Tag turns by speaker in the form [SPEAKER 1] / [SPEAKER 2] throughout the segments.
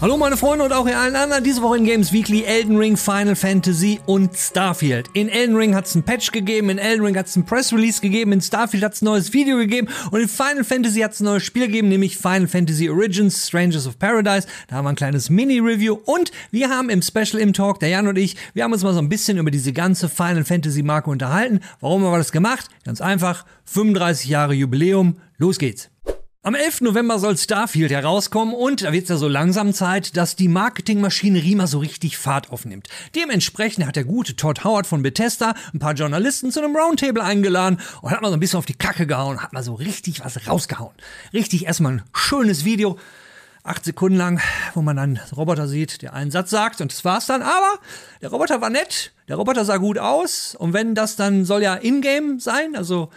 [SPEAKER 1] Hallo meine Freunde und auch ihr allen anderen. Diese Woche in Games Weekly Elden Ring, Final Fantasy und Starfield. In Elden Ring hat es ein Patch gegeben, in Elden Ring hat es ein Press Release gegeben, in Starfield hat es ein neues Video gegeben und in Final Fantasy hat es ein neues Spiel gegeben, nämlich Final Fantasy Origins, Strangers of Paradise. Da haben wir ein kleines Mini-Review und wir haben im Special im Talk, der Jan und ich, wir haben uns mal so ein bisschen über diese ganze Final Fantasy Marke unterhalten. Warum haben wir das gemacht? Ganz einfach, 35 Jahre Jubiläum, los geht's. Am 11. November soll Starfield herauskommen und da wird es ja so langsam Zeit, dass die Marketingmaschinerie mal so richtig Fahrt aufnimmt. Dementsprechend hat der gute Todd Howard von Bethesda ein paar Journalisten zu einem Roundtable eingeladen und hat mal so ein bisschen auf die Kacke gehauen, hat mal so richtig was rausgehauen. Richtig erstmal ein schönes Video, acht Sekunden lang, wo man dann Roboter sieht, der einen Satz sagt und das war's dann. Aber der Roboter war nett, der Roboter sah gut aus und wenn das dann soll ja in-game sein, also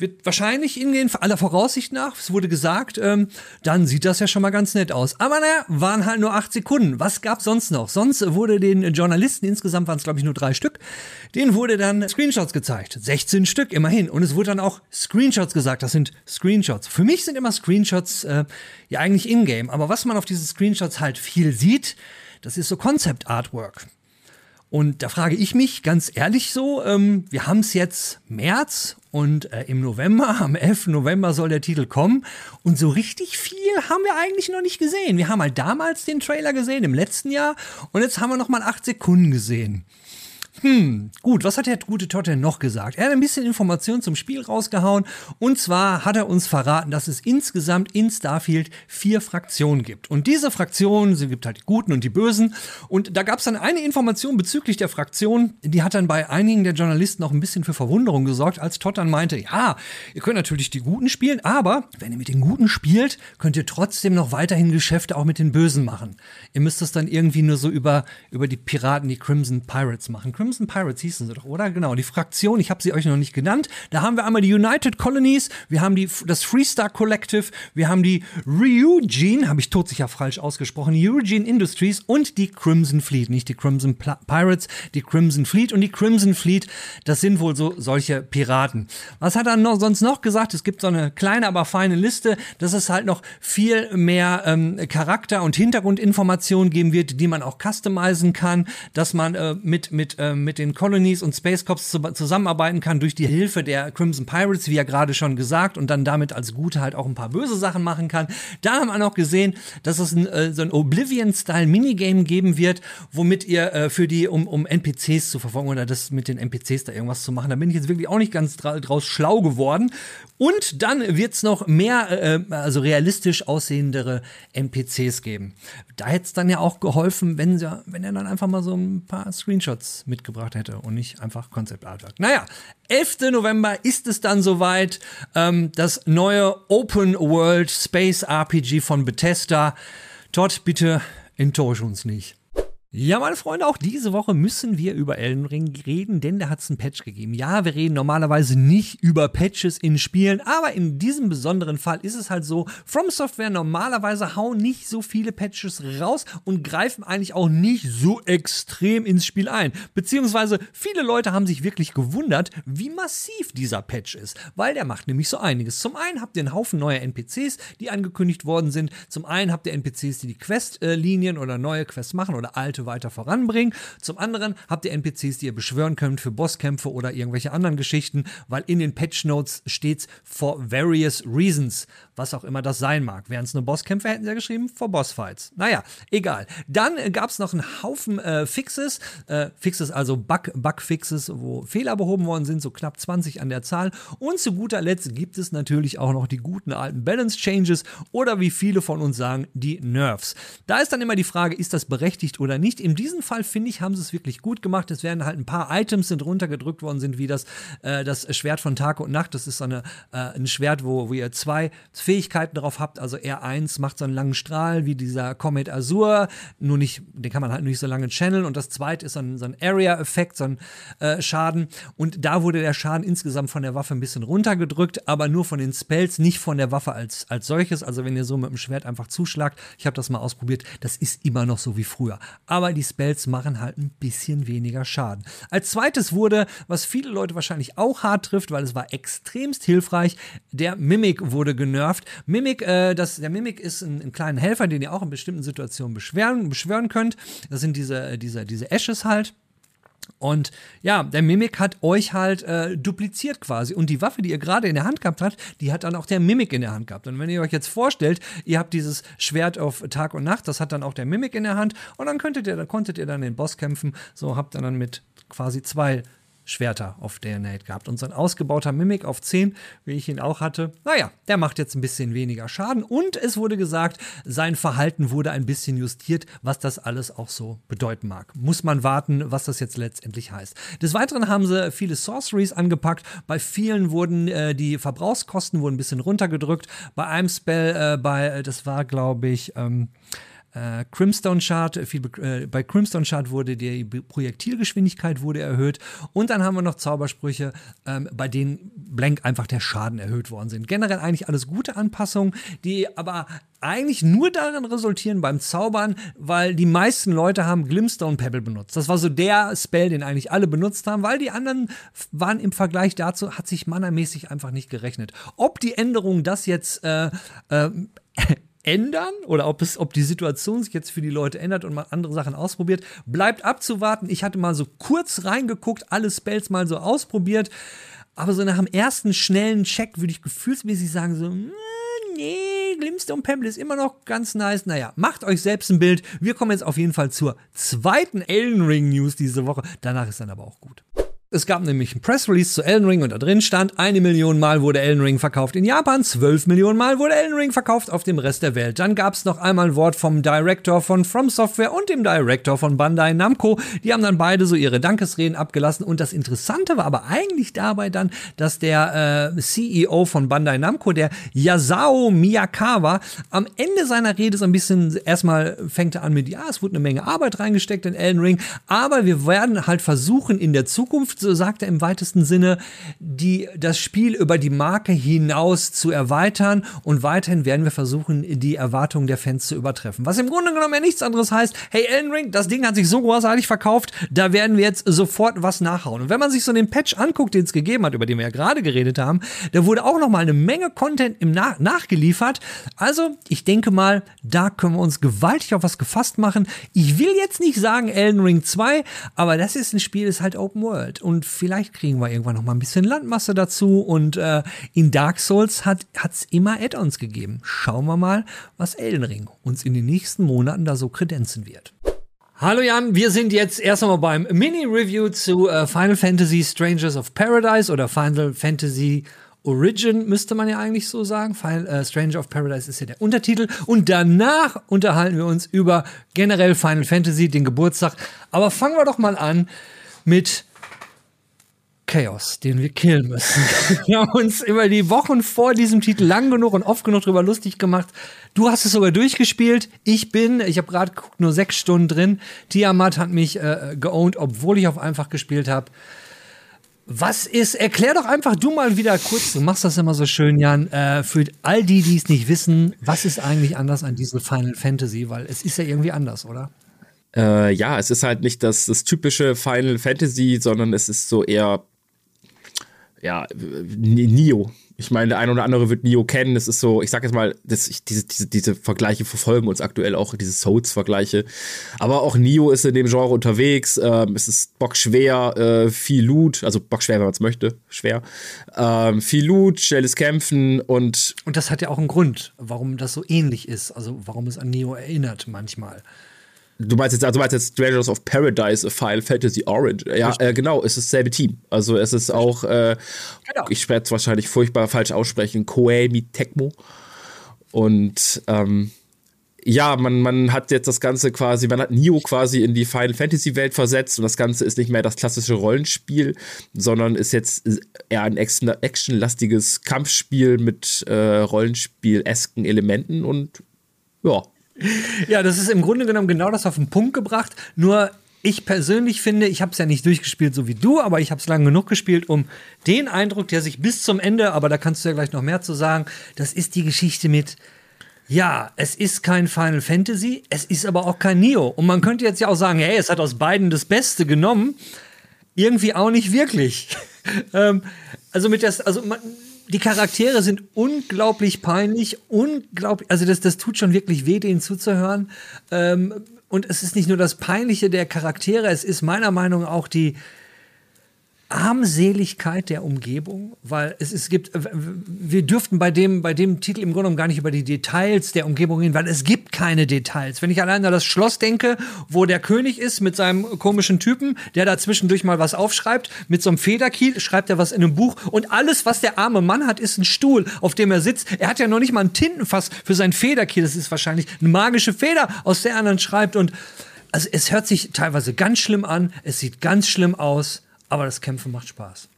[SPEAKER 1] wird wahrscheinlich in den aller Voraussicht nach, es wurde gesagt, ähm, dann sieht das ja schon mal ganz nett aus. Aber naja, waren halt nur acht Sekunden. Was gab sonst noch? Sonst wurde den Journalisten, insgesamt waren es glaube ich nur drei Stück, denen wurde dann Screenshots gezeigt. 16 Stück, immerhin. Und es wurde dann auch Screenshots gesagt. Das sind Screenshots. Für mich sind immer Screenshots äh, ja eigentlich in-game. Aber was man auf diesen Screenshots halt viel sieht, das ist so Concept Artwork. Und da frage ich mich ganz ehrlich so, ähm, wir haben es jetzt März und äh, im November, am 11. November soll der Titel kommen. Und so richtig viel haben wir eigentlich noch nicht gesehen. Wir haben halt damals den Trailer gesehen, im letzten Jahr. Und jetzt haben wir noch mal acht Sekunden gesehen. Hm, gut, was hat der gute Todd denn noch gesagt? Er hat ein bisschen Informationen zum Spiel rausgehauen und zwar hat er uns verraten, dass es insgesamt in Starfield vier Fraktionen gibt. Und diese Fraktionen, sie gibt halt die Guten und die Bösen und da gab es dann eine Information bezüglich der Fraktion, die hat dann bei einigen der Journalisten auch ein bisschen für Verwunderung gesorgt, als Todd dann meinte, ja, ihr könnt natürlich die Guten spielen, aber wenn ihr mit den Guten spielt, könnt ihr trotzdem noch weiterhin Geschäfte auch mit den Bösen machen. Ihr müsst das dann irgendwie nur so über, über die Piraten, die Crimson Pirates machen. Crimson Pirates hießen sie doch, oder? Genau, die Fraktion, ich habe sie euch noch nicht genannt. Da haben wir einmal die United Colonies, wir haben die, das Freestar Collective, wir haben die Ryujin, habe ich todsicher falsch ausgesprochen, Eugene Industries und die Crimson Fleet. Nicht die Crimson Pla Pirates, die Crimson Fleet. Und die Crimson Fleet, das sind wohl so solche Piraten. Was hat er noch, sonst noch gesagt? Es gibt so eine kleine, aber feine Liste, dass es halt noch viel mehr ähm, Charakter- und Hintergrundinformationen geben wird, die man auch customizen kann, dass man äh, mit, mit äh, mit den Colonies und Space Cops zu, zusammenarbeiten kann durch die Hilfe der Crimson Pirates, wie ja gerade schon gesagt, und dann damit als Gute halt auch ein paar böse Sachen machen kann. Da haben wir noch gesehen, dass es ein, äh, so ein Oblivion-Style-Minigame geben wird, womit ihr äh, für die, um, um NPCs zu verfolgen oder das mit den NPCs da irgendwas zu machen. Da bin ich jetzt wirklich auch nicht ganz dra draus schlau geworden. Und dann wird es noch mehr, äh, also realistisch aussehendere NPCs geben. Da hätte es dann ja auch geholfen, wenn, sie, wenn er dann einfach mal so ein paar Screenshots mitgebracht hätte und nicht einfach Concept Artwork. Naja, 11. November ist es dann soweit. Ähm, das neue Open World Space RPG von Bethesda. Todd, bitte enttäusch uns nicht. Ja, meine Freunde, auch diese Woche müssen wir über Elden Ring reden, denn da hat es einen Patch gegeben. Ja, wir reden normalerweise nicht über Patches in Spielen, aber in diesem besonderen Fall ist es halt so, From Software normalerweise hauen nicht so viele Patches raus und greifen eigentlich auch nicht so extrem ins Spiel ein. Beziehungsweise viele Leute haben sich wirklich gewundert, wie massiv dieser Patch ist, weil der macht nämlich so einiges. Zum einen habt ihr einen Haufen neuer NPCs, die angekündigt worden sind. Zum einen habt ihr NPCs, die die Questlinien oder neue Quests machen oder alte Geschichte weiter voranbringen. Zum anderen habt ihr NPCs, die ihr beschwören könnt für Bosskämpfe oder irgendwelche anderen Geschichten, weil in den Patch Notes steht for various reasons, was auch immer das sein mag. Wären es nur Bosskämpfe, hätten sie ja geschrieben for Bossfights. Naja, egal. Dann äh, gab es noch einen Haufen äh, Fixes, äh, Fixes also Bug, Bugfixes, wo Fehler behoben worden sind, so knapp 20 an der Zahl. Und zu guter Letzt gibt es natürlich auch noch die guten alten Balance Changes oder wie viele von uns sagen, die Nerfs. Da ist dann immer die Frage, ist das berechtigt oder nicht? Nicht. In diesem Fall, finde ich, haben sie es wirklich gut gemacht. Es werden halt ein paar Items sind runtergedrückt worden sind, wie das, äh, das Schwert von Tag und Nacht. Das ist so eine, äh, ein Schwert, wo, wo ihr zwei Fähigkeiten drauf habt. Also R1 macht so einen langen Strahl wie dieser Comet Azur, nur nicht, den kann man halt nicht so lange channeln. Und das zweite ist so ein, so ein Area-Effekt, so ein äh, Schaden. Und da wurde der Schaden insgesamt von der Waffe ein bisschen runtergedrückt, aber nur von den Spells, nicht von der Waffe als, als solches. Also wenn ihr so mit dem Schwert einfach zuschlagt, ich habe das mal ausprobiert, das ist immer noch so wie früher. Aber die Spells machen halt ein bisschen weniger Schaden. Als zweites wurde, was viele Leute wahrscheinlich auch hart trifft, weil es war extremst hilfreich, der Mimic wurde genervt. Mimic, äh, das, der Mimic ist ein, ein kleiner Helfer, den ihr auch in bestimmten Situationen beschweren, beschwören könnt. Das sind diese, diese, diese Ashes halt. Und ja, der Mimik hat euch halt äh, dupliziert quasi. Und die Waffe, die ihr gerade in der Hand gehabt habt, die hat dann auch der Mimik in der Hand gehabt. Und wenn ihr euch jetzt vorstellt, ihr habt dieses Schwert auf Tag und Nacht, das hat dann auch der Mimik in der Hand. Und dann könntet ihr, dann konntet ihr dann den Boss kämpfen. So habt ihr dann mit quasi zwei Schwerter auf der Nate gehabt. Und so ein ausgebauter Mimik auf 10, wie ich ihn auch hatte, naja, der macht jetzt ein bisschen weniger Schaden. Und es wurde gesagt, sein Verhalten wurde ein bisschen justiert, was das alles auch so bedeuten mag. Muss man warten, was das jetzt letztendlich heißt. Des Weiteren haben sie viele Sorceries angepackt. Bei vielen wurden äh, die Verbrauchskosten wurden ein bisschen runtergedrückt. Bei einem Spell, äh, bei, das war glaube ich, ähm, äh, Crimstone Chart, äh, viel, äh, bei Crimstone Chart wurde die Projektilgeschwindigkeit wurde erhöht und dann haben wir noch Zaubersprüche, ähm, bei denen blank einfach der Schaden erhöht worden sind. Generell eigentlich alles gute Anpassungen, die aber eigentlich nur darin resultieren beim Zaubern, weil die meisten Leute haben Glimstone Pebble benutzt. Das war so der Spell, den eigentlich alle benutzt haben, weil die anderen waren im Vergleich dazu, hat sich mannermäßig einfach nicht gerechnet. Ob die Änderung das jetzt äh, äh, ändern oder ob es, ob die Situation sich jetzt für die Leute ändert und man andere Sachen ausprobiert, bleibt abzuwarten. Ich hatte mal so kurz reingeguckt, alle Spells mal so ausprobiert, aber so nach dem ersten schnellen Check würde ich gefühlsmäßig sagen so, hm, nee, Glimstone Pebble ist immer noch ganz nice. Naja, macht euch selbst ein Bild. Wir kommen jetzt auf jeden Fall zur zweiten Elden Ring News diese Woche. Danach ist dann aber auch gut. Es gab nämlich ein Press Release zu Elden Ring und da drin stand, eine Million Mal wurde Elden Ring verkauft in Japan, zwölf Millionen Mal wurde Elden Ring verkauft auf dem Rest der Welt. Dann gab es noch einmal ein Wort vom Director von From Software und dem Director von Bandai Namco. Die haben dann beide so ihre Dankesreden abgelassen und das Interessante war aber eigentlich dabei dann, dass der äh, CEO von Bandai Namco, der Yasao Miyakawa, am Ende seiner Rede so ein bisschen erstmal fängt er an mit, ja, es wurde eine Menge Arbeit reingesteckt in Elden Ring, aber wir werden halt versuchen in der Zukunft so sagt er im weitesten Sinne, die, das Spiel über die Marke hinaus zu erweitern und weiterhin werden wir versuchen, die Erwartungen der Fans zu übertreffen. Was im Grunde genommen ja nichts anderes heißt, hey Elden Ring, das Ding hat sich so großartig verkauft, da werden wir jetzt sofort was nachhauen. Und wenn man sich so den Patch anguckt, den es gegeben hat, über den wir ja gerade geredet haben, da wurde auch noch mal eine Menge Content im Nach nachgeliefert. Also, ich denke mal, da können wir uns gewaltig auf was gefasst machen. Ich will jetzt nicht sagen Elden Ring 2, aber das ist ein Spiel, ist halt Open World und vielleicht kriegen wir irgendwann noch mal ein bisschen Landmasse dazu. Und äh, in Dark Souls hat es immer Add-ons gegeben. Schauen wir mal, was Elden Ring uns in den nächsten Monaten da so kredenzen wird. Hallo Jan, wir sind jetzt erst einmal beim Mini-Review zu äh, Final Fantasy Strangers of Paradise oder Final Fantasy Origin müsste man ja eigentlich so sagen. Final, äh, Stranger of Paradise ist ja der Untertitel. Und danach unterhalten wir uns über generell Final Fantasy, den Geburtstag. Aber fangen wir doch mal an mit Chaos, den wir killen müssen. wir haben uns über die Wochen vor diesem Titel lang genug und oft genug drüber lustig gemacht. Du hast es sogar durchgespielt. Ich bin, ich habe gerade nur sechs Stunden drin. Tiamat hat mich äh, geowned, obwohl ich auf einfach gespielt habe. Was ist, erklär doch einfach du mal wieder kurz, du machst das immer so schön, Jan, äh, für all die, die es nicht wissen, was ist eigentlich anders an diesem Final Fantasy? Weil es ist ja irgendwie anders, oder?
[SPEAKER 2] Äh, ja, es ist halt nicht das, das typische Final Fantasy, sondern es ist so eher ja, Nio. Ich meine, der eine oder andere wird Nio kennen. Das ist so, ich sag jetzt mal, das, ich, diese, diese, diese Vergleiche verfolgen uns aktuell auch, diese Souls-Vergleiche. Aber auch Nio ist in dem Genre unterwegs. Ähm, es ist bockschwer, äh, viel Loot, also bockschwer, wenn man es möchte, schwer. Ähm, viel Loot, schnelles Kämpfen und.
[SPEAKER 1] Und das hat ja auch einen Grund, warum das so ähnlich ist. Also, warum es an Nio erinnert manchmal.
[SPEAKER 2] Du meinst jetzt, also du meinst jetzt Strangers of Paradise, a Final Fantasy Orange. Ja, äh, genau, es ist dasselbe Team. Also es ist auch, äh, genau. ich werde es wahrscheinlich furchtbar falsch aussprechen, Koei Tecmo. Und ähm, ja, man, man hat jetzt das Ganze quasi, man hat Nio quasi in die Final Fantasy Welt versetzt und das Ganze ist nicht mehr das klassische Rollenspiel, sondern ist jetzt eher ein actionlastiges Kampfspiel mit äh, Rollenspiel-esken Elementen und ja.
[SPEAKER 1] Ja, das ist im Grunde genommen genau das auf den Punkt gebracht, nur ich persönlich finde, ich habe es ja nicht durchgespielt so wie du, aber ich habe es lange genug gespielt, um den Eindruck, der sich bis zum Ende, aber da kannst du ja gleich noch mehr zu sagen, das ist die Geschichte mit ja, es ist kein Final Fantasy, es ist aber auch kein Neo. Und man könnte jetzt ja auch sagen, hey, es hat aus beiden das Beste genommen. Irgendwie auch nicht wirklich. ähm, also mit das, also man, die Charaktere sind unglaublich peinlich, unglaublich, also das, das tut schon wirklich weh, denen zuzuhören. Ähm, und es ist nicht nur das Peinliche der Charaktere, es ist meiner Meinung nach auch die, Armseligkeit der Umgebung, weil es, es gibt, wir dürften bei dem, bei dem Titel im Grunde genommen gar nicht über die Details der Umgebung reden, weil es gibt keine Details. Wenn ich allein an das Schloss denke, wo der König ist mit seinem komischen Typen, der da zwischendurch mal was aufschreibt, mit so einem Federkiel schreibt er was in einem Buch und alles, was der arme Mann hat, ist ein Stuhl, auf dem er sitzt. Er hat ja noch nicht mal ein Tintenfass für sein Federkiel. Das ist wahrscheinlich eine magische Feder, aus der er dann schreibt und also es hört sich teilweise ganz schlimm an, es sieht ganz schlimm aus aber das Kämpfen macht Spaß.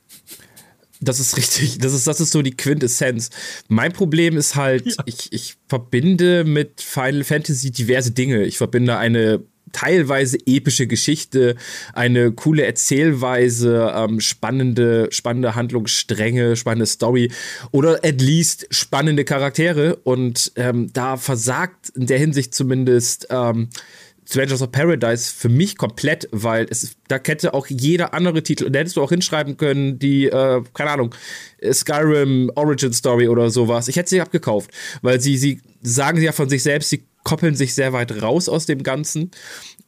[SPEAKER 2] Das ist richtig. Das ist, das ist so die Quintessenz. Mein Problem ist halt, ja. ich, ich verbinde mit Final Fantasy diverse Dinge. Ich verbinde eine teilweise epische Geschichte, eine coole Erzählweise, ähm, spannende, spannende Handlungsstränge, spannende Story oder at least spannende Charaktere. Und ähm, da versagt in der Hinsicht zumindest ähm, Strangers of Paradise für mich komplett, weil es da hätte auch jeder andere Titel, da hättest du auch hinschreiben können, die, äh, keine Ahnung, Skyrim Origin Story oder sowas. Ich hätte sie abgekauft, weil sie, sie sagen ja von sich selbst, sie koppeln sich sehr weit raus aus dem Ganzen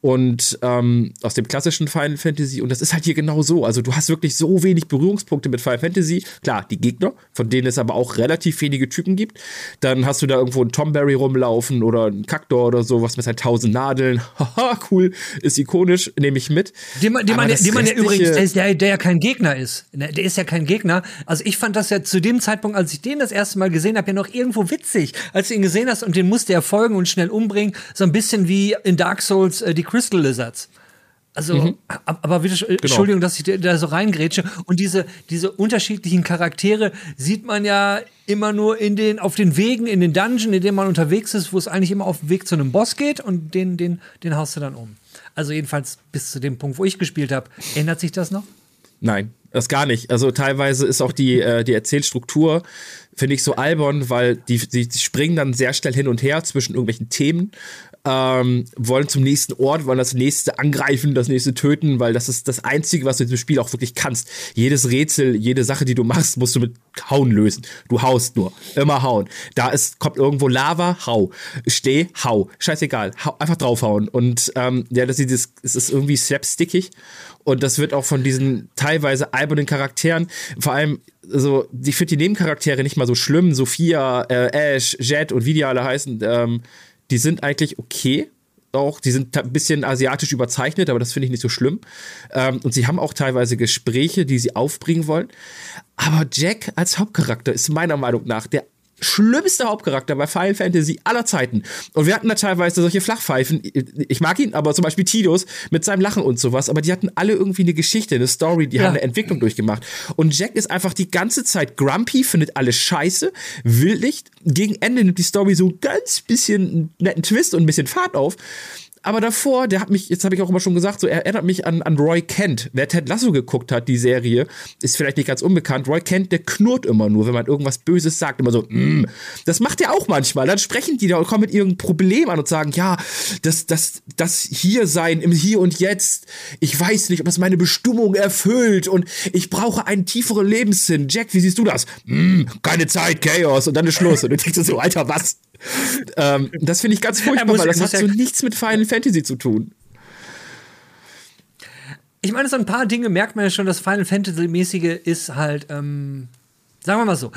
[SPEAKER 2] und ähm, aus dem klassischen Final Fantasy. Und das ist halt hier genau so. Also du hast wirklich so wenig Berührungspunkte mit Final Fantasy. Klar, die Gegner, von denen es aber auch relativ wenige Typen gibt. Dann hast du da irgendwo einen Tomberry rumlaufen oder einen Kaktor oder so, was mit halt tausend Nadeln. Haha, cool, ist ikonisch, nehme ich mit.
[SPEAKER 1] Den den man, den man ja übrigens, der, der, der ja kein Gegner ist. Ne, der ist ja kein Gegner. Also ich fand das ja zu dem Zeitpunkt, als ich den das erste Mal gesehen habe, ja noch irgendwo witzig. Als du ihn gesehen hast und den musste er folgen und schnell umbringen. So ein bisschen wie in Dark Souls äh, die Crystal Lizards. Also, mhm. aber wieder, genau. Entschuldigung, dass ich da so reingrätsche. Und diese, diese unterschiedlichen Charaktere sieht man ja immer nur in den, auf den Wegen, in den Dungeon, in denen man unterwegs ist, wo es eigentlich immer auf dem Weg zu einem Boss geht und den, den, den haust du dann um. Also jedenfalls bis zu dem Punkt, wo ich gespielt habe. Ändert sich das noch?
[SPEAKER 2] Nein, das gar nicht. Also teilweise ist auch die, äh, die Erzählstruktur, finde ich, so albern, weil die, die, die springen dann sehr schnell hin und her zwischen irgendwelchen Themen ähm, wollen zum nächsten Ort, wollen das nächste angreifen, das nächste töten, weil das ist das Einzige, was du in diesem Spiel auch wirklich kannst. Jedes Rätsel, jede Sache, die du machst, musst du mit Hauen lösen. Du haust nur. Immer hauen. Da ist, kommt irgendwo Lava, hau. Steh, hau. Scheißegal. Hau, einfach draufhauen. Und ähm, ja, das ist, es ist irgendwie slapstickig. Und das wird auch von diesen teilweise albernen Charakteren, vor allem, also, ich finde die Nebencharaktere nicht mal so schlimm. Sophia, äh, Ash, Jet und wie die alle heißen, ähm, die sind eigentlich okay. Auch, die sind ein bisschen asiatisch überzeichnet, aber das finde ich nicht so schlimm. Ähm, und sie haben auch teilweise Gespräche, die sie aufbringen wollen. Aber Jack als Hauptcharakter ist meiner Meinung nach der schlimmste Hauptcharakter bei Final Fantasy aller Zeiten. Und wir hatten da teilweise solche Flachpfeifen. Ich mag ihn, aber zum Beispiel Tidos mit seinem Lachen und sowas. Aber die hatten alle irgendwie eine Geschichte, eine Story, die ja. haben eine Entwicklung durchgemacht. Und Jack ist einfach die ganze Zeit grumpy, findet alles scheiße, wildlich. Gegen Ende nimmt die Story so ein ganz bisschen einen netten Twist und ein bisschen Fahrt auf aber davor, der hat mich, jetzt habe ich auch immer schon gesagt, so er erinnert mich an, an Roy Kent. Wer Ted Lasso geguckt hat, die Serie, ist vielleicht nicht ganz unbekannt. Roy Kent, der knurrt immer nur, wenn man irgendwas Böses sagt, immer so, mm. Das macht er auch manchmal. Dann sprechen die da und kommen mit irgendeinem Problem an und sagen, ja, das, das, das hier sein im Hier und Jetzt, ich weiß nicht, ob das meine Bestimmung erfüllt und ich brauche einen tieferen Lebenssinn. Jack, wie siehst du das? Mm, keine Zeit, Chaos. Und dann ist Schluss. Und du denkst so, Alter, was? ähm, das finde ich ganz furchtbar, muss, weil das hat so nichts mit Final Fantasy zu tun.
[SPEAKER 1] Ich meine, so ein paar Dinge merkt man ja schon, das Final Fantasy-mäßige ist halt, ähm, sagen wir mal so,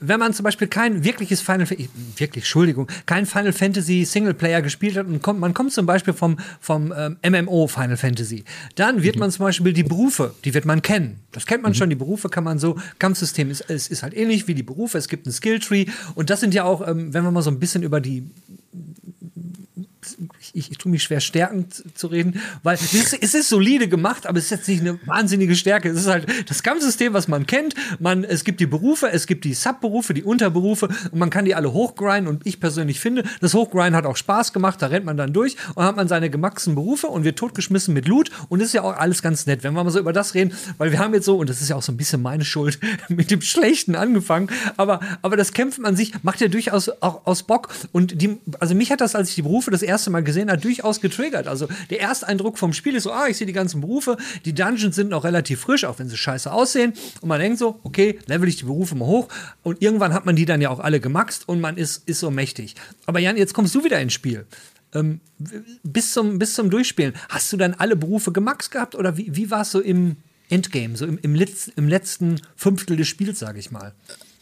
[SPEAKER 1] wenn man zum Beispiel kein wirkliches Final Fantasy, wirklich, Entschuldigung, kein Final Fantasy Singleplayer gespielt hat und kommt, man kommt zum Beispiel vom, vom ähm, MMO Final Fantasy, dann wird mhm. man zum Beispiel die Berufe, die wird man kennen. Das kennt man mhm. schon, die Berufe kann man so, Kampfsystem ist, ist, ist halt ähnlich wie die Berufe, es gibt ein Skilltree und das sind ja auch, ähm, wenn wir mal so ein bisschen über die ich, ich tue mich schwer, Stärken zu, zu reden, weil es ist, es ist solide gemacht, aber es ist jetzt nicht eine wahnsinnige Stärke. Es ist halt das Kampfsystem, was man kennt. Man, es gibt die Berufe, es gibt die Subberufe, die Unterberufe und man kann die alle hochgrinden und ich persönlich finde, das Hochgrinden hat auch Spaß gemacht, da rennt man dann durch und hat man seine gemaxten Berufe und wird totgeschmissen mit Loot und ist ja auch alles ganz nett, wenn wir mal so über das reden, weil wir haben jetzt so, und das ist ja auch so ein bisschen meine Schuld, mit dem Schlechten angefangen, aber, aber das Kämpfen an sich macht ja durchaus auch aus Bock und die, also mich hat das, als ich die Berufe das erste Mal gesehen habe, durchaus getriggert. Also der Ersteindruck vom Spiel ist so, ah, ich sehe die ganzen Berufe, die Dungeons sind noch relativ frisch, auch wenn sie scheiße aussehen und man denkt so, okay, level ich die Berufe mal hoch und irgendwann hat man die dann ja auch alle gemaxt und man ist, ist so mächtig. Aber Jan, jetzt kommst du wieder ins Spiel. Ähm, bis, zum, bis zum Durchspielen, hast du dann alle Berufe gemaxt gehabt oder wie, wie war es so im Endgame, so im, im, Letz-, im letzten Fünftel des Spiels, sage ich mal?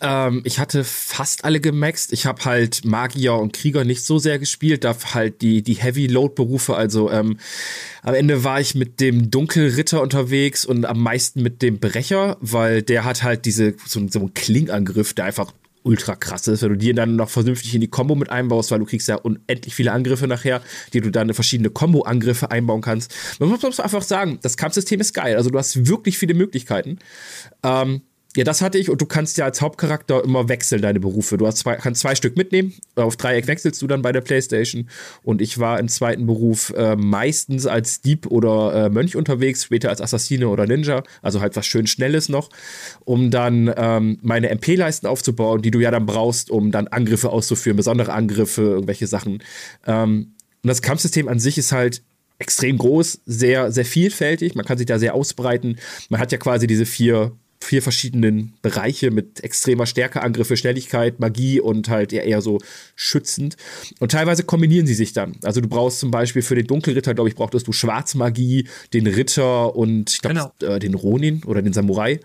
[SPEAKER 2] Ähm, ich hatte fast alle gemaxt. Ich habe halt Magier und Krieger nicht so sehr gespielt, da halt die, die Heavy-Load-Berufe. Also ähm, am Ende war ich mit dem Dunkelritter unterwegs und am meisten mit dem Brecher, weil der hat halt diese so, so einen Klingangriff, der einfach ultra krass ist, wenn du dir dann noch vernünftig in die Combo mit einbaust, weil du kriegst ja unendlich viele Angriffe nachher, die du dann in verschiedene Combo-Angriffe einbauen kannst. Man muss einfach sagen, das Kampfsystem ist geil. Also du hast wirklich viele Möglichkeiten. Ähm, ja, das hatte ich und du kannst ja als Hauptcharakter immer wechseln, deine Berufe. Du hast zwei, kannst zwei Stück mitnehmen. Auf Dreieck wechselst du dann bei der Playstation. Und ich war im zweiten Beruf äh, meistens als Dieb oder äh, Mönch unterwegs, später als Assassine oder Ninja. Also halt was schön Schnelles noch, um dann ähm, meine MP-Leisten aufzubauen, die du ja dann brauchst, um dann Angriffe auszuführen, besondere Angriffe, irgendwelche Sachen. Ähm, und das Kampfsystem an sich ist halt extrem groß, sehr, sehr vielfältig. Man kann sich da sehr ausbreiten. Man hat ja quasi diese vier vier verschiedenen Bereiche mit extremer Stärke, Angriffe, Schnelligkeit, Magie und halt eher, eher so schützend. Und teilweise kombinieren sie sich dann. Also du brauchst zum Beispiel für den Dunkelritter, glaube ich, brauchtest du Schwarzmagie, den Ritter und ich glaube genau. äh, den Ronin oder den Samurai.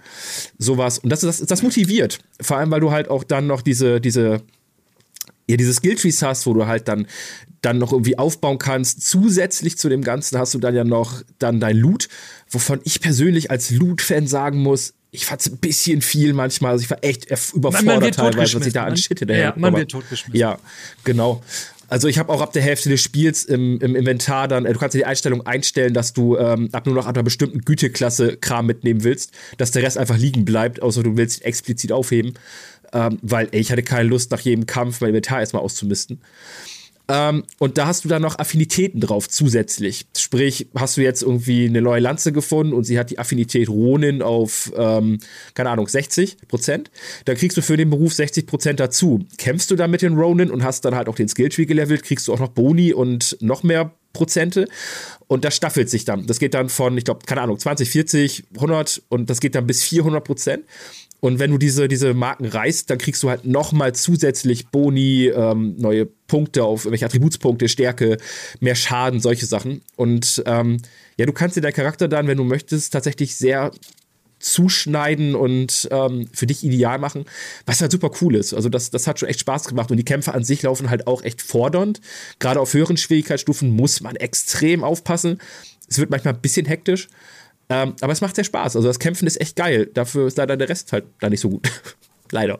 [SPEAKER 2] Sowas. Und das, das, das motiviert. Vor allem, weil du halt auch dann noch diese, diese ja, diese Skilltrees hast, wo du halt dann dann noch irgendwie aufbauen kannst. Zusätzlich zu dem Ganzen hast du dann ja noch dann dein Loot, wovon ich persönlich als Loot-Fan sagen muss, ich fand es ein bisschen viel manchmal. Also ich war echt überfordert man, man teilweise, was ich da an Shit hinterher.
[SPEAKER 1] Ja, man aber, wird totgeschmissen.
[SPEAKER 2] Ja, genau. Also ich habe auch ab der Hälfte des Spiels im, im Inventar dann, äh, du kannst dir die Einstellung einstellen, dass du ähm, ab nur noch ab einer bestimmten Güteklasse Kram mitnehmen willst, dass der Rest einfach liegen bleibt, außer du willst ihn explizit aufheben. Ähm, weil ey, ich hatte keine Lust, nach jedem Kampf mein Inventar erstmal auszumisten. Ähm, und da hast du dann noch Affinitäten drauf zusätzlich. Sprich, hast du jetzt irgendwie eine neue Lanze gefunden und sie hat die Affinität Ronin auf, ähm, keine Ahnung, 60 Prozent. Dann kriegst du für den Beruf 60 Prozent dazu. Kämpfst du dann mit den Ronin und hast dann halt auch den Skilltree gelevelt, kriegst du auch noch Boni und noch mehr Prozente. Und das staffelt sich dann. Das geht dann von, ich glaube, keine Ahnung, 20, 40, 100 und das geht dann bis 400 Prozent. Und wenn du diese, diese Marken reißt, dann kriegst du halt nochmal zusätzlich Boni, ähm, neue Punkte auf irgendwelche Attributspunkte, Stärke, mehr Schaden, solche Sachen. Und ähm, ja, du kannst dir deinen Charakter dann, wenn du möchtest, tatsächlich sehr zuschneiden und ähm, für dich ideal machen, was halt super cool ist. Also das, das hat schon echt Spaß gemacht und die Kämpfe an sich laufen halt auch echt fordernd. Gerade auf höheren Schwierigkeitsstufen muss man extrem aufpassen. Es wird manchmal ein bisschen hektisch, ähm, aber es macht sehr Spaß. Also das Kämpfen ist echt geil. Dafür ist leider der Rest halt da nicht so gut. leider.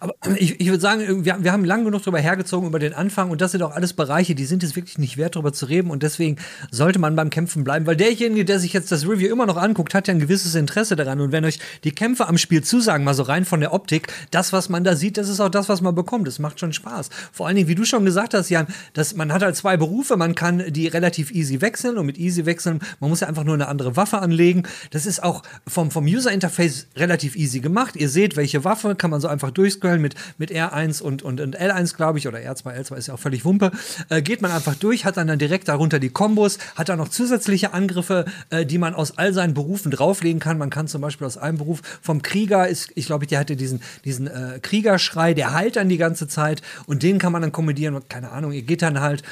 [SPEAKER 1] Aber ich, ich würde sagen, wir, wir haben lang genug darüber hergezogen über den Anfang und das sind auch alles Bereiche, die sind es wirklich nicht wert, darüber zu reden und deswegen sollte man beim Kämpfen bleiben, weil derjenige, der sich jetzt das Review immer noch anguckt, hat ja ein gewisses Interesse daran und wenn euch die Kämpfe am Spiel zusagen, mal so rein von der Optik, das, was man da sieht, das ist auch das, was man bekommt. Das macht schon Spaß. Vor allen Dingen, wie du schon gesagt hast, Jan, dass man hat halt zwei Berufe, man kann die relativ easy wechseln und mit easy wechseln, man muss ja einfach nur eine andere Waffe anlegen. Das ist auch vom, vom User-Interface relativ easy gemacht. Ihr seht, welche Waffe kann man so einfach durchscrollen mit mit R1 und, und, und L1, glaube ich, oder R2, L2 ist ja auch völlig Wumpe, äh, geht man einfach durch, hat dann, dann direkt darunter die Kombos, hat dann noch zusätzliche Angriffe, äh, die man aus all seinen Berufen drauflegen kann. Man kann zum Beispiel aus einem Beruf vom Krieger, ist, ich glaube, der hatte diesen, diesen äh, Kriegerschrei, der heilt dann die ganze Zeit und den kann man dann kommentieren. Keine Ahnung, ihr geht dann halt.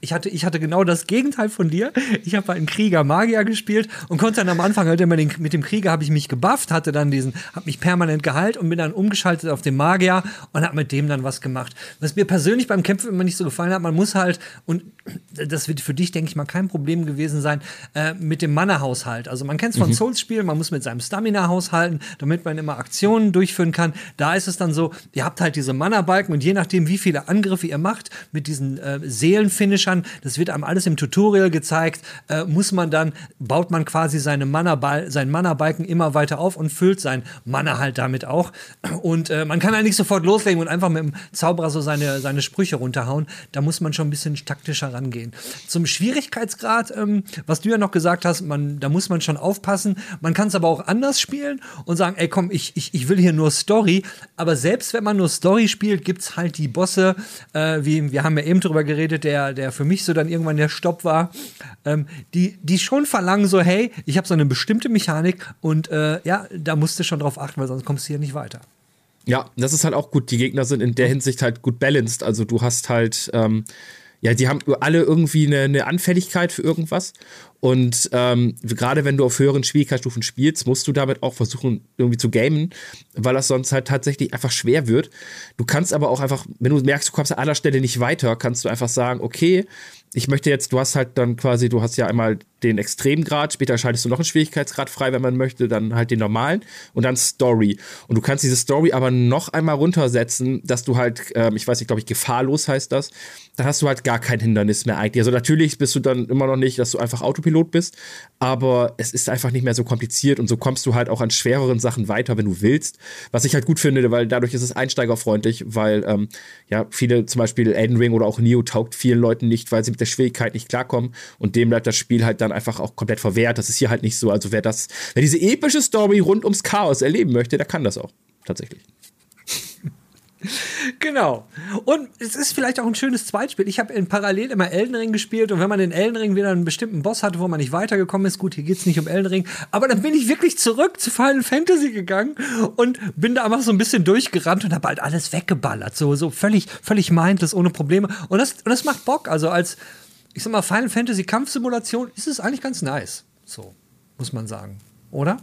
[SPEAKER 1] Ich hatte, ich hatte genau das Gegenteil von dir. Ich habe einen Krieger Magier gespielt und konnte dann am Anfang halt immer den, mit dem Krieger habe ich mich gebufft, hatte dann diesen, habe mich permanent geheilt und bin dann umgeschaltet auf den dem Magier und habe mit dem dann was gemacht. Was mir persönlich beim Kämpfen immer nicht so gefallen hat, man muss halt, und das wird für dich, denke ich mal, kein Problem gewesen sein, äh, mit dem Mana-Haushalt. Also man kennt es von mhm. Souls-Spielen, man muss mit seinem Stamina haushalten, damit man immer Aktionen durchführen kann. Da ist es dann so, ihr habt halt diese Mana-Balken und je nachdem, wie viele Angriffe ihr macht mit diesen äh, Seelenfinishern, das wird einem alles im Tutorial gezeigt, äh, muss man dann, baut man quasi seine Mana seinen Mana-Balken immer weiter auf und füllt sein Mana halt damit auch. Und äh, man kann halt nicht sofort loslegen und einfach mit dem Zauberer so seine, seine Sprüche runterhauen. Da muss man schon ein bisschen taktischer rangehen. Zum Schwierigkeitsgrad, ähm, was du ja noch gesagt hast, man, da muss man schon aufpassen. Man kann es aber auch anders spielen und sagen, ey komm, ich, ich, ich will hier nur Story. Aber selbst wenn man nur Story spielt, gibt es halt die Bosse, äh, wie wir haben ja eben drüber geredet, der, der für mich so dann irgendwann der Stopp war, ähm, die, die schon verlangen so, hey, ich habe so eine bestimmte Mechanik und äh, ja, da musst du schon drauf achten, weil sonst kommst du hier nicht weiter.
[SPEAKER 2] Ja, das ist halt auch gut. Die Gegner sind in der Hinsicht halt gut balanced. Also du hast halt, ähm, ja, die haben alle irgendwie eine, eine Anfälligkeit für irgendwas. Und ähm, gerade wenn du auf höheren Schwierigkeitsstufen spielst, musst du damit auch versuchen, irgendwie zu gamen, weil das sonst halt tatsächlich einfach schwer wird. Du kannst aber auch einfach, wenn du merkst, du kommst an aller Stelle nicht weiter, kannst du einfach sagen, okay, ich möchte jetzt, du hast halt dann quasi, du hast ja einmal den Extremgrad, später schaltest du noch einen Schwierigkeitsgrad frei, wenn man möchte, dann halt den normalen und dann Story. Und du kannst diese Story aber noch einmal runtersetzen, dass du halt, ähm, ich weiß nicht, glaube ich, gefahrlos heißt das, dann hast du halt gar kein Hindernis mehr eigentlich. Also natürlich bist du dann immer noch nicht, dass du einfach Autopilot bist, aber es ist einfach nicht mehr so kompliziert und so kommst du halt auch an schwereren Sachen weiter, wenn du willst. Was ich halt gut finde, weil dadurch ist es einsteigerfreundlich, weil ähm, ja viele zum Beispiel Elden Ring oder auch Neo taugt vielen Leuten nicht, weil sie mit der Schwierigkeit nicht klarkommen und dem bleibt das Spiel halt dann einfach auch komplett verwehrt. Das ist hier halt nicht so. Also wer das, wer diese epische Story rund ums Chaos erleben möchte, der kann das auch. Tatsächlich.
[SPEAKER 1] Genau. Und es ist vielleicht auch ein schönes Zweitspiel. Ich habe in Parallel immer Elden Ring gespielt und wenn man in Elden Ring wieder einen bestimmten Boss hatte, wo man nicht weitergekommen ist, gut, hier geht es nicht um Elden Ring, aber dann bin ich wirklich zurück zu Final Fantasy gegangen und bin da einfach so ein bisschen durchgerannt und habe halt alles weggeballert, so so völlig völlig mindless ohne Probleme und das und das macht Bock, also als ich sag mal, Final Fantasy Kampfsimulation ist es eigentlich ganz nice. So, muss man sagen. Oder?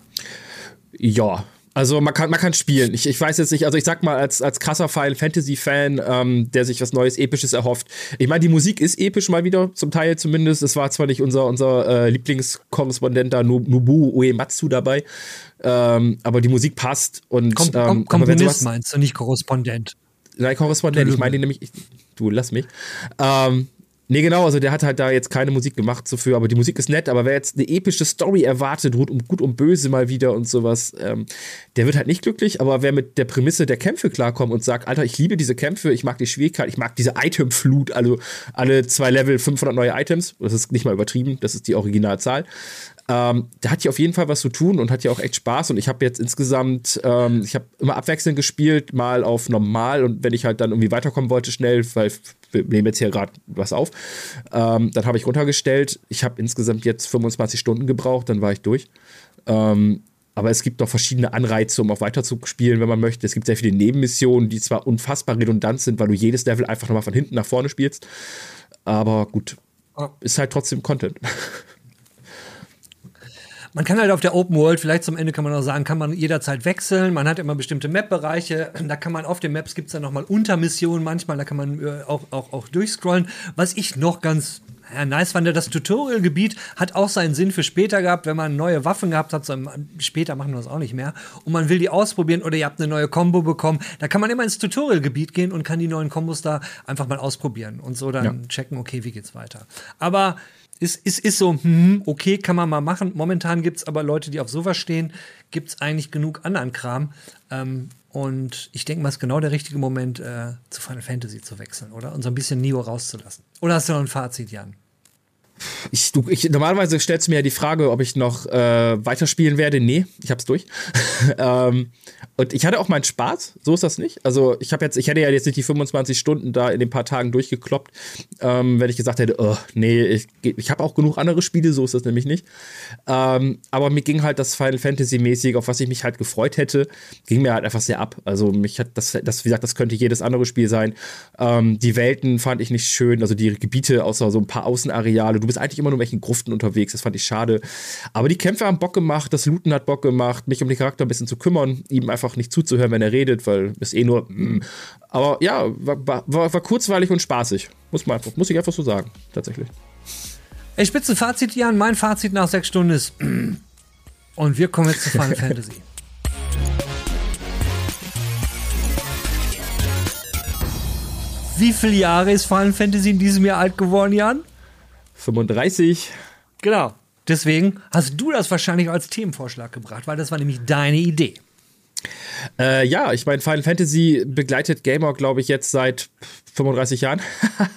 [SPEAKER 2] Ja, also man kann, man kann spielen. Ich, ich weiß jetzt nicht, also ich sag mal, als, als krasser Final Fantasy-Fan, ähm, der sich was Neues, Episches erhofft. Ich meine, die Musik ist episch mal wieder, zum Teil zumindest. Es war zwar nicht unser, unser äh, Lieblingskorrespondent da, Nobu Uematsu dabei, ähm, aber die Musik passt. Und,
[SPEAKER 1] Kom ähm, Komponist sowas, meinst du, nicht Korrespondent?
[SPEAKER 2] Nein, Korrespondent, ich meine nämlich, ich, du lass mich. Ähm, Nee, genau, also der hat halt da jetzt keine Musik gemacht so für, aber die Musik ist nett, aber wer jetzt eine epische Story erwartet, rund um gut und böse mal wieder und sowas, ähm, der wird halt nicht glücklich, aber wer mit der Prämisse der Kämpfe klarkommt und sagt, Alter, ich liebe diese Kämpfe, ich mag die Schwierigkeit, ich mag diese Itemflut, also alle zwei Level 500 neue Items, das ist nicht mal übertrieben, das ist die Originalzahl, ähm, der hat hier auf jeden Fall was zu tun und hat ja auch echt Spaß. Und ich habe jetzt insgesamt, ähm, ich habe immer abwechselnd gespielt, mal auf normal und wenn ich halt dann irgendwie weiterkommen wollte, schnell, weil wir nehmen jetzt hier gerade was auf, ähm, dann habe ich runtergestellt. Ich habe insgesamt jetzt 25 Stunden gebraucht, dann war ich durch. Ähm, aber es gibt noch verschiedene Anreize, um auch weiter zu spielen, wenn man möchte. Es gibt sehr viele Nebenmissionen, die zwar unfassbar redundant sind, weil du jedes Level einfach nochmal von hinten nach vorne spielst. Aber gut, ist halt trotzdem Content.
[SPEAKER 1] Man kann halt auf der Open World, vielleicht zum Ende kann man auch sagen, kann man jederzeit wechseln. Man hat immer bestimmte Map-Bereiche. Da kann man auf den Maps gibt es dann nochmal Untermissionen manchmal, da kann man äh, auch, auch, auch durchscrollen. Was ich noch ganz ja, nice fand, das Tutorial-Gebiet hat auch seinen Sinn für später gehabt, wenn man neue Waffen gehabt hat. So, später machen wir das auch nicht mehr. Und man will die ausprobieren oder ihr habt eine neue Combo bekommen. Da kann man immer ins Tutorial-Gebiet gehen und kann die neuen Kombos da einfach mal ausprobieren und so dann ja. checken, okay, wie geht's weiter. Aber ist, ist, ist so, hm, okay, kann man mal machen. Momentan gibt es aber Leute, die auf sowas stehen, gibt es eigentlich genug anderen Kram. Ähm, und ich denke mal, es ist genau der richtige Moment, äh, zu Final Fantasy zu wechseln, oder? Und so ein bisschen Neo rauszulassen. Oder hast du noch ein Fazit, Jan?
[SPEAKER 2] Ich, du, ich, normalerweise stellst du mir ja die Frage, ob ich noch äh, weiterspielen werde. Nee, ich hab's durch. ähm, und ich hatte auch meinen Spaß, so ist das nicht. Also ich habe jetzt, ich hätte ja jetzt nicht die 25 Stunden da in den paar Tagen durchgekloppt, ähm, wenn ich gesagt hätte, oh, nee, ich, ich habe auch genug andere Spiele, so ist das nämlich nicht. Ähm, aber mir ging halt das Final Fantasy mäßig, auf was ich mich halt gefreut hätte, ging mir halt einfach sehr ab. Also mich hat das, das wie gesagt, das könnte jedes andere Spiel sein. Ähm, die Welten fand ich nicht schön, also die Gebiete außer so ein paar Außenareale. Du bist eigentlich immer nur in welchen Gruften unterwegs. Das fand ich schade. Aber die Kämpfe haben Bock gemacht, das Looten hat Bock gemacht, mich um den Charakter ein bisschen zu kümmern, ihm einfach nicht zuzuhören, wenn er redet, weil es eh nur. Mm. Aber ja, war, war, war kurzweilig und spaßig. Muss, man einfach, muss ich einfach so sagen, tatsächlich.
[SPEAKER 1] Ey, Spitzenfazit, Jan. Mein Fazit nach sechs Stunden ist. Und wir kommen jetzt zu Final Fantasy. Wie viele Jahre ist Final Fantasy in diesem Jahr alt geworden, Jan?
[SPEAKER 2] 35.
[SPEAKER 1] Genau. Deswegen hast du das wahrscheinlich als Themenvorschlag gebracht, weil das war nämlich deine Idee.
[SPEAKER 2] Äh, ja, ich meine, Final Fantasy begleitet Gamer, glaube ich, jetzt seit 35 Jahren.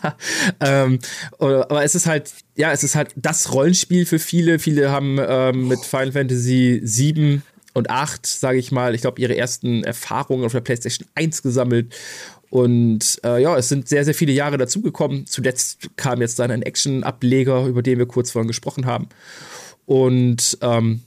[SPEAKER 2] ähm, aber es ist halt, ja, es ist halt das Rollenspiel für viele. Viele haben ähm, mit Final Fantasy 7 und 8, sage ich mal, ich glaube, ihre ersten Erfahrungen auf der PlayStation 1 gesammelt. Und äh, ja, es sind sehr, sehr viele Jahre dazugekommen. Zuletzt kam jetzt dann ein Action-Ableger, über den wir kurz vorhin gesprochen haben. Und ähm,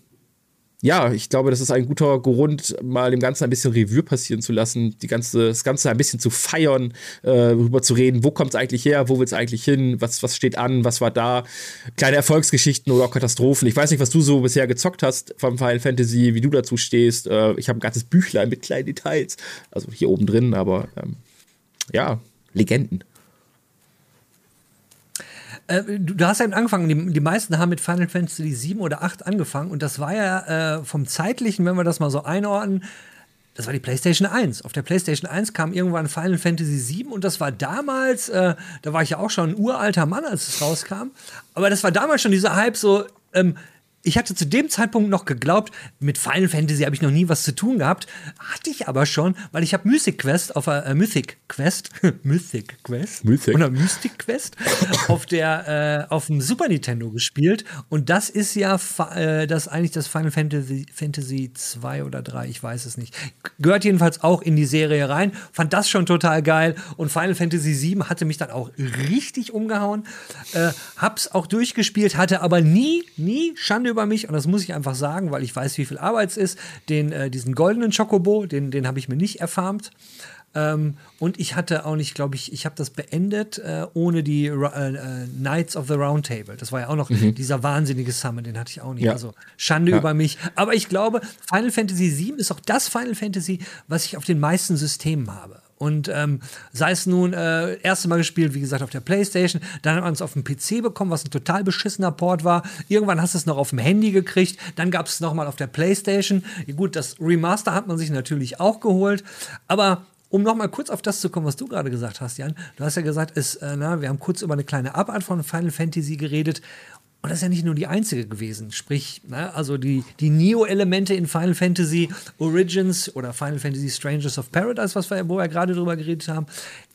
[SPEAKER 2] ja, ich glaube, das ist ein guter Grund, mal dem Ganzen ein bisschen Revue passieren zu lassen, die ganze, das Ganze ein bisschen zu feiern, äh, darüber zu reden, wo kommt es eigentlich her, wo will es eigentlich hin, was, was steht an, was war da, kleine Erfolgsgeschichten oder auch Katastrophen. Ich weiß nicht, was du so bisher gezockt hast vom Final Fantasy, wie du dazu stehst. Äh, ich habe ein ganzes Büchlein mit kleinen Details, also hier oben drin, aber ähm, ja, Legenden.
[SPEAKER 1] Äh, du, du, hast ja angefangen, die, die, meisten haben mit Final Fantasy 7 oder 8 angefangen und das war ja äh, vom zeitlichen, wenn wir das mal so einordnen, das war die PlayStation 1. Auf der PlayStation 1 kam irgendwann Final Fantasy 7 und das war damals, äh, da war ich ja auch schon ein uralter Mann, als es rauskam, aber das war damals schon dieser Hype so, ähm, ich hatte zu dem Zeitpunkt noch geglaubt, mit Final Fantasy habe ich noch nie was zu tun gehabt. Hatte ich aber schon, weil ich habe Mythic Quest auf der äh, Mythic Quest, Mythic Quest
[SPEAKER 2] Mythic.
[SPEAKER 1] oder Mystic Quest auf der äh, auf dem Super Nintendo gespielt und das ist ja äh, das eigentlich das Final Fantasy Fantasy 2 oder 3, ich weiß es nicht. Gehört jedenfalls auch in die Serie rein. Fand das schon total geil und Final Fantasy 7 hatte mich dann auch richtig umgehauen. Äh, hab's auch durchgespielt, hatte aber nie nie Schande über über mich und das muss ich einfach sagen, weil ich weiß, wie viel Arbeit es ist. Den, äh, diesen goldenen Chocobo, den, den habe ich mir nicht erfarmt. Ähm, und ich hatte auch nicht, glaube ich, ich habe das beendet äh, ohne die äh, äh, Knights of the Round Table. Das war ja auch noch mhm. dieser wahnsinnige Summon, den hatte ich auch nicht. Ja. Also Schande ja. über mich. Aber ich glaube, Final Fantasy VII ist auch das Final Fantasy, was ich auf den meisten Systemen habe. Und ähm, sei es nun äh, erste Mal gespielt, wie gesagt, auf der Playstation, dann hat man es auf dem PC bekommen, was ein total beschissener Port war. Irgendwann hast du es noch auf dem Handy gekriegt, dann gab es nochmal auf der Playstation. Gut, das Remaster hat man sich natürlich auch geholt, aber um nochmal kurz auf das zu kommen, was du gerade gesagt hast, Jan. Du hast ja gesagt, es, äh, na, wir haben kurz über eine kleine Abart von Final Fantasy geredet. Und das ist ja nicht nur die einzige gewesen. Sprich, ne, also die, die Neo-Elemente in Final Fantasy Origins oder Final Fantasy Strangers of Paradise, was wir, wo wir gerade drüber geredet haben.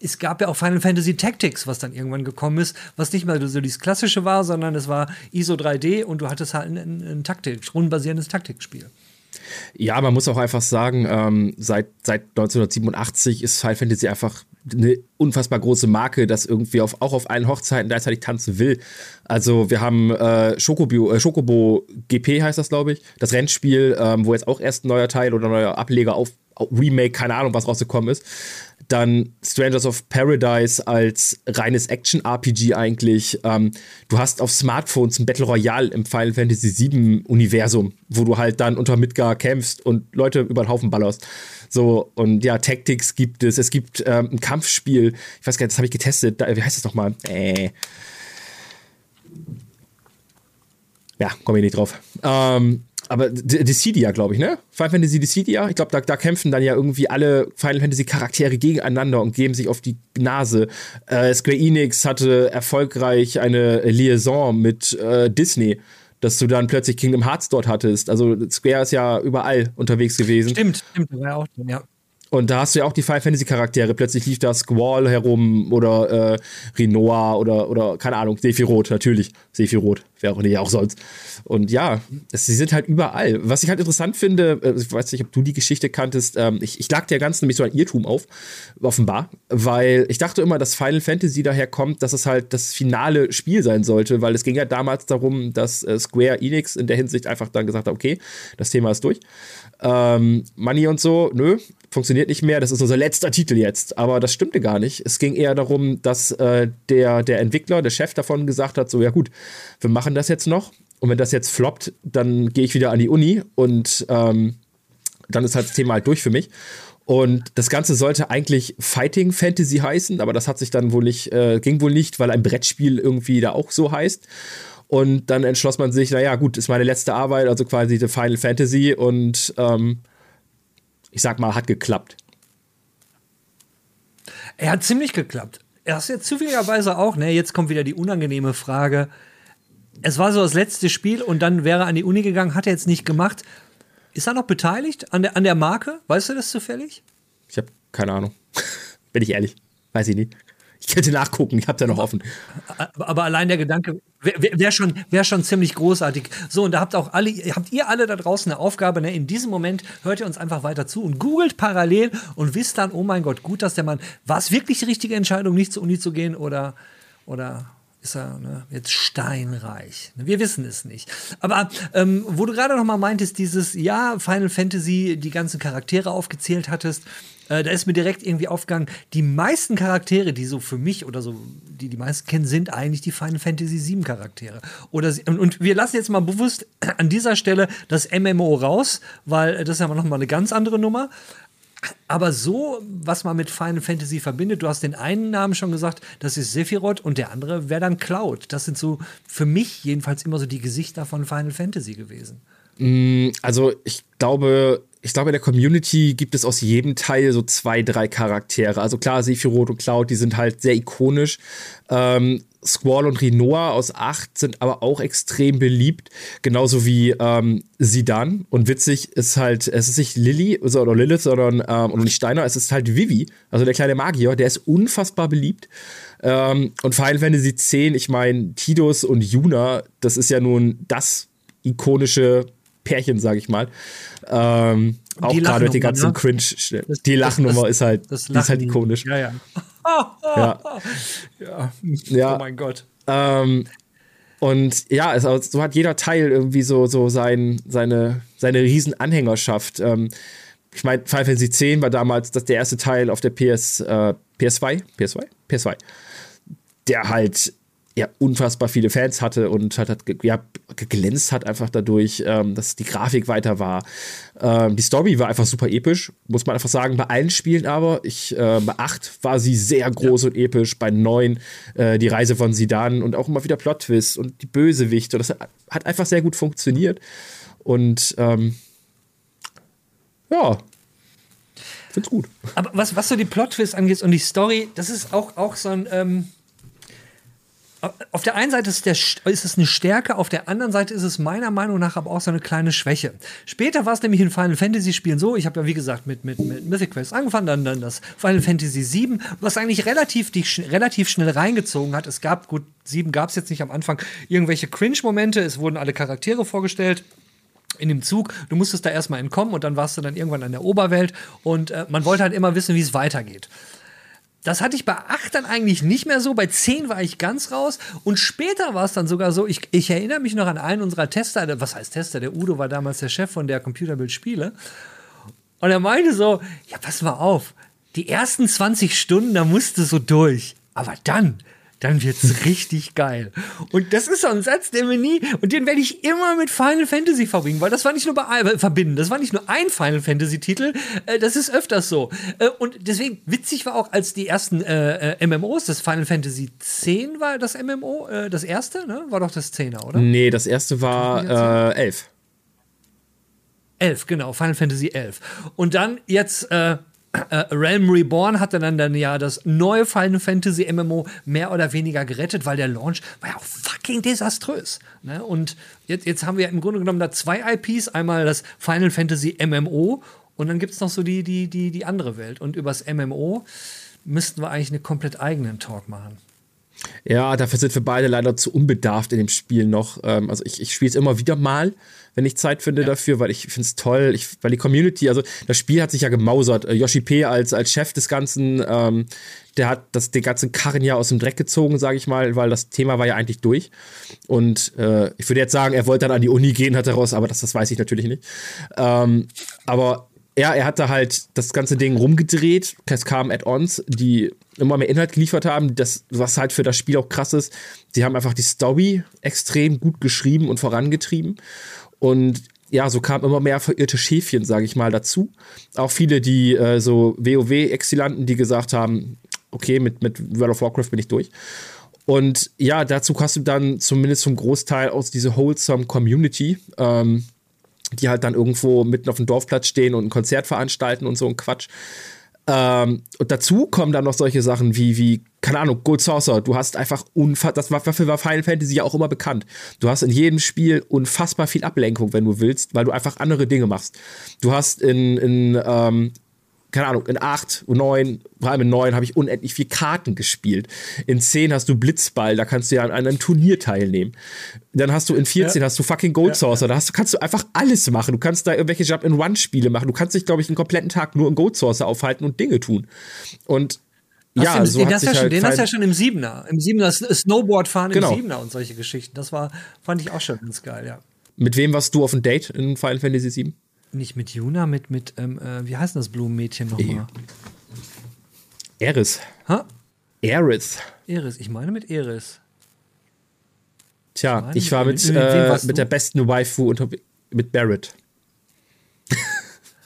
[SPEAKER 1] Es gab ja auch Final Fantasy Tactics, was dann irgendwann gekommen ist, was nicht mehr so dieses klassische war, sondern es war ISO 3D und du hattest halt ein, ein, ein Taktik, rundenbasierendes Taktikspiel.
[SPEAKER 2] Ja, man muss auch einfach sagen, ähm, seit, seit 1987 ist Final Fantasy einfach eine unfassbar große Marke, das irgendwie auf, auch auf allen Hochzeiten gleichzeitig tanzen will. Also wir haben äh, Schokobo, äh, Schokobo GP heißt das, glaube ich, das Rennspiel, ähm, wo jetzt auch erst ein neuer Teil oder ein neuer Ableger auf Remake, keine Ahnung, was rausgekommen ist. Dann Strangers of Paradise als reines Action-RPG eigentlich. Ähm, du hast auf Smartphones ein Battle Royale im Final Fantasy VII Universum, wo du halt dann unter Midgar kämpfst und Leute über den Haufen ballerst. So, und ja, Tactics gibt es. Es gibt ähm, ein Kampfspiel. Ich weiß gar nicht, das habe ich getestet. Da, wie heißt das nochmal? Äh. Ja, komme ich nicht drauf. Ähm, aber Dissidia, glaube ich, ne? Final Fantasy Dissidia. Ich glaube, da, da, kämpfen dann ja irgendwie alle Final Fantasy Charaktere gegeneinander und geben sich auf die Nase. Äh, Square Enix hatte erfolgreich eine Liaison mit äh, Disney dass du dann plötzlich Kingdom Hearts dort hattest. Also Square ist ja überall unterwegs gewesen.
[SPEAKER 1] Stimmt, stimmt, war ja auch ja.
[SPEAKER 2] Und da hast du ja auch die Final Fantasy Charaktere. Plötzlich lief da Squall herum oder äh, Rinoa oder, oder keine Ahnung, Sephiroth, natürlich. Sephiroth, wäre auch nicht auch sonst. Und ja, es, sie sind halt überall. Was ich halt interessant finde, äh, ich weiß nicht, ob du die Geschichte kanntest, ähm, ich, ich lag der ganzen nämlich so ein Irrtum auf, offenbar, weil ich dachte immer, dass Final Fantasy daher kommt, dass es halt das finale Spiel sein sollte, weil es ging ja damals darum, dass äh, Square Enix in der Hinsicht einfach dann gesagt hat, okay, das Thema ist durch. Ähm, Money und so, nö, funktioniert nicht mehr, das ist unser letzter Titel jetzt. Aber das stimmte gar nicht. Es ging eher darum, dass äh, der, der Entwickler, der Chef davon gesagt hat, so ja gut, wir machen das jetzt noch und wenn das jetzt floppt, dann gehe ich wieder an die Uni und ähm, dann ist halt das Thema halt durch für mich. Und das Ganze sollte eigentlich Fighting Fantasy heißen, aber das hat sich dann wohl nicht, äh, ging wohl nicht, weil ein Brettspiel irgendwie da auch so heißt. Und dann entschloss man sich, naja, gut, ist meine letzte Arbeit, also quasi die Final Fantasy und ähm, ich sag mal, hat geklappt.
[SPEAKER 1] Er hat ziemlich geklappt. Er ist jetzt zufälligerweise auch, ne? Jetzt kommt wieder die unangenehme Frage. Es war so das letzte Spiel und dann wäre er an die Uni gegangen, hat er jetzt nicht gemacht. Ist er noch beteiligt an der, an der Marke? Weißt du das zufällig?
[SPEAKER 2] Ich habe keine Ahnung. Bin ich ehrlich. Weiß ich nicht. Ich könnte nachgucken, ich habe da noch offen.
[SPEAKER 1] Aber allein der Gedanke wäre wär schon, wär schon ziemlich großartig. So, und da habt auch alle, habt ihr alle da draußen eine Aufgabe, ne? In diesem Moment hört ihr uns einfach weiter zu und googelt parallel und wisst dann, oh mein Gott, gut, dass der Mann, war es wirklich die richtige Entscheidung, nicht zur Uni zu gehen oder, oder ist er ne, jetzt steinreich. Wir wissen es nicht. Aber ähm, wo du gerade noch mal meintest, dieses, ja, Final Fantasy, die ganzen Charaktere aufgezählt hattest, äh, da ist mir direkt irgendwie aufgegangen, die meisten Charaktere, die so für mich oder so, die die meisten kennen, sind eigentlich die Final Fantasy VII Charaktere. Oder, und wir lassen jetzt mal bewusst an dieser Stelle das MMO raus, weil das ist ja noch mal eine ganz andere Nummer. Aber so, was man mit Final Fantasy verbindet, du hast den einen Namen schon gesagt, das ist Sephiroth und der andere wäre dann Cloud. Das sind so für mich jedenfalls immer so die Gesichter von Final Fantasy gewesen.
[SPEAKER 2] Mm, also ich glaube, ich glaube, in der Community gibt es aus jedem Teil so zwei, drei Charaktere. Also klar, Sephiroth und Cloud, die sind halt sehr ikonisch. Ähm, Squall und Rinoa aus 8 sind aber auch extrem beliebt, genauso wie ähm, Sidan. Und witzig ist halt, es ist nicht Lilly oder Lilith, sondern ähm, und nicht Steiner, es ist halt Vivi, also der kleine Magier, der ist unfassbar beliebt. Ähm, und Final Fantasy X, ich meine, Tidus und Yuna, das ist ja nun das ikonische Pärchen, sag ich mal. Ähm, auch gerade die ganzen ne? Cringe. Das, die Lachnummer ist halt, die ist halt ikonisch.
[SPEAKER 1] Ja, ja.
[SPEAKER 2] ja.
[SPEAKER 1] ja. ja. Oh mein Gott.
[SPEAKER 2] Ähm, und ja, also, so hat jeder Teil irgendwie so, so sein, seine, seine Riesenanhängerschaft. Ähm, ich meine, Final Fantasy X war damals das, der erste Teil auf der PS, äh, PS2, PS2, PS2, der halt ja unfassbar viele Fans hatte und hat, hat ja, geglänzt hat einfach dadurch, ähm, dass die Grafik weiter war. Ähm, die Story war einfach super episch, muss man einfach sagen, bei allen Spielen aber. Ich, äh, bei 8 war sie sehr groß ja. und episch, bei 9 äh, die Reise von Sidan und auch immer wieder Plot-Twists und die Bösewichte. Das hat einfach sehr gut funktioniert. Und ähm, ja, find's gut.
[SPEAKER 1] Aber was, was so die Plot-Twists angeht und die Story, das ist auch, auch so ein. Auf der einen Seite ist, der, ist, es eine Stärke, auf der anderen Seite ist es meiner Meinung nach aber auch so eine kleine Schwäche. Später war es nämlich in Final Fantasy Spielen so, ich habe ja wie gesagt mit, mit, mit Mythic Quest angefangen, dann, dann das Final Fantasy VII, was eigentlich relativ, die, relativ schnell reingezogen hat. Es gab, gut, 7 gab es jetzt nicht am Anfang, irgendwelche Cringe-Momente, es wurden alle Charaktere vorgestellt in dem Zug. Du musstest da erstmal entkommen und dann warst du dann irgendwann an der Oberwelt und äh, man wollte halt immer wissen, wie es weitergeht. Das hatte ich bei 8 dann eigentlich nicht mehr so. Bei 10 war ich ganz raus. Und später war es dann sogar so, ich, ich erinnere mich noch an einen unserer Tester, was heißt Tester? Der Udo war damals der Chef von der Computerbild Spiele. Und er meinte so, ja, pass mal auf, die ersten 20 Stunden, da musste so durch. Aber dann, dann wird's richtig geil. Und das ist so ein Satz, der mir nie, und den werde ich immer mit Final Fantasy verbringen, weil das war nicht nur bei, äh, verbinden, das war nicht nur ein Final Fantasy Titel, äh, das ist öfters so. Äh, und deswegen witzig war auch, als die ersten äh, äh MMOs, das Final Fantasy X war das MMO, äh, das erste, ne? War doch das 10er, oder?
[SPEAKER 2] Nee, das erste war äh, 11.
[SPEAKER 1] 11, genau, Final Fantasy 11. Und dann jetzt äh, äh, Realm Reborn hatte dann, dann ja das neue Final Fantasy MMO mehr oder weniger gerettet, weil der Launch war ja auch fucking desaströs. Ne? Und jetzt, jetzt haben wir im Grunde genommen da zwei IPs, einmal das Final Fantasy MMO und dann gibt es noch so die, die, die, die andere Welt. Und übers MMO müssten wir eigentlich einen komplett eigenen Talk machen.
[SPEAKER 2] Ja, dafür sind wir beide leider zu unbedarft in dem Spiel noch. Ähm, also ich, ich spiele es immer wieder mal, wenn ich Zeit finde ja. dafür, weil ich finde es toll, ich, weil die Community, also das Spiel hat sich ja gemausert. Äh, Yoshi P. als, als Chef des Ganzen, ähm, der hat das, den ganzen Karren ja aus dem Dreck gezogen, sage ich mal, weil das Thema war ja eigentlich durch. Und äh, ich würde jetzt sagen, er wollte dann an die Uni gehen, hat daraus, aber das, das weiß ich natürlich nicht. Ähm, aber ja, er hat da halt das ganze Ding rumgedreht. Es kamen Add-ons, die immer mehr Inhalt geliefert haben. Das, was halt für das Spiel auch krass ist, sie haben einfach die Story extrem gut geschrieben und vorangetrieben. Und ja, so kamen immer mehr verirrte Schäfchen, sage ich mal, dazu. Auch viele, die äh, so WoW-Exilanten, die gesagt haben, okay, mit, mit World of Warcraft bin ich durch. Und ja, dazu hast du dann zumindest zum Großteil aus dieser wholesome Community, ähm, die halt dann irgendwo mitten auf dem Dorfplatz stehen und ein Konzert veranstalten und so ein Quatsch. Ähm, und dazu kommen dann noch solche Sachen wie, wie, keine Ahnung, Gold Saucer. Du hast einfach unfassbar, das war, war Final Fantasy ja auch immer bekannt. Du hast in jedem Spiel unfassbar viel Ablenkung, wenn du willst, weil du einfach andere Dinge machst. Du hast in, in ähm, keine Ahnung, in 8, 9, vor allem in 9 habe ich unendlich viel Karten gespielt. In 10 hast du Blitzball, da kannst du ja an einem Turnier teilnehmen. Dann hast du in 14 ja. hast du fucking Gold Saucer, ja, da hast, kannst du einfach alles machen. Du kannst da irgendwelche Jump-in-One-Spiele machen. Du kannst dich, glaube ich, einen kompletten Tag nur in Gold Saucer aufhalten und Dinge tun. Und
[SPEAKER 1] ja, so den, hast ja schon, halt den hast du ja schon im Siebener. Im Siebener Snowboard fahren genau. im Siebener und solche Geschichten. Das war, fand ich auch schon ganz geil, ja.
[SPEAKER 2] Mit wem warst du auf ein Date in Final Fantasy 7?
[SPEAKER 1] Nicht mit Juna, mit, mit ähm, äh, wie heißt das Blumenmädchen nochmal?
[SPEAKER 2] Eris.
[SPEAKER 1] Ha?
[SPEAKER 2] Eris.
[SPEAKER 1] Eris, ich meine mit Eris.
[SPEAKER 2] Tja, ich, ich war mit, mit, äh, mit der besten Waifu unter, mit Barrett.